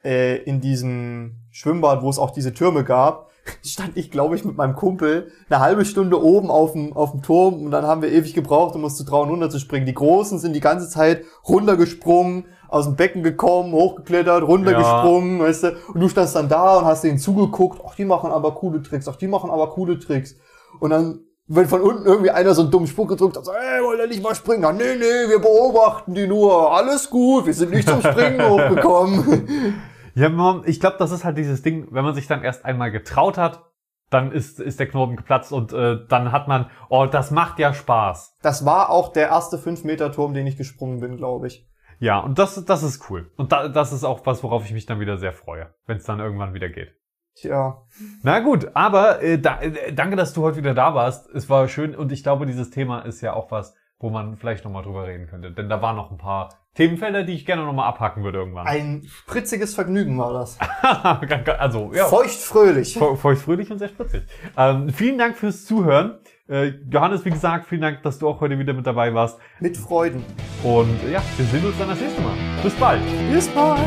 äh, in diesem Schwimmbad, wo es auch diese Türme gab, stand ich, glaube ich, mit meinem Kumpel eine halbe Stunde oben auf dem, auf dem Turm und dann haben wir ewig gebraucht, um uns zu trauen, runterzuspringen. Die Großen sind die ganze Zeit runtergesprungen, aus dem Becken gekommen, hochgeklettert, runtergesprungen, weißt du, und du standst dann da und hast denen zugeguckt, ach, die machen aber coole Tricks, ach, die machen aber coole Tricks. Und dann, wenn von unten irgendwie einer so einen dummen Spruch gedrückt hat, so, ey, wollt ihr nicht mal springen? Ja, nee, nee, wir beobachten die nur, alles gut, wir sind nicht zum Springen hochgekommen. Ja, Mom, ich glaube, das ist halt dieses Ding, wenn man sich dann erst einmal getraut hat, dann ist, ist der Knoten geplatzt und äh, dann hat man, oh, das macht ja Spaß. Das war auch der erste 5-Meter-Turm, den ich gesprungen bin, glaube ich. Ja, und das, das ist cool. Und da, das ist auch was, worauf ich mich dann wieder sehr freue, wenn es dann irgendwann wieder geht. Tja, Na gut, aber äh, da, äh, danke, dass du heute wieder da warst. Es war schön und ich glaube, dieses Thema ist ja auch was, wo man vielleicht nochmal drüber reden könnte. Denn da waren noch ein paar Themenfelder, die ich gerne nochmal abhaken würde irgendwann. ein spritziges Vergnügen war das. also, ja. Feuchtfröhlich. Fe- Feuchtfröhlich und sehr spritzig. Ähm, vielen Dank fürs Zuhören. Äh, Johannes, wie gesagt, vielen Dank, dass du auch heute wieder mit dabei warst. Mit Freuden. Und ja, wir sehen uns dann das nächste Mal. Bis bald. Bis bald.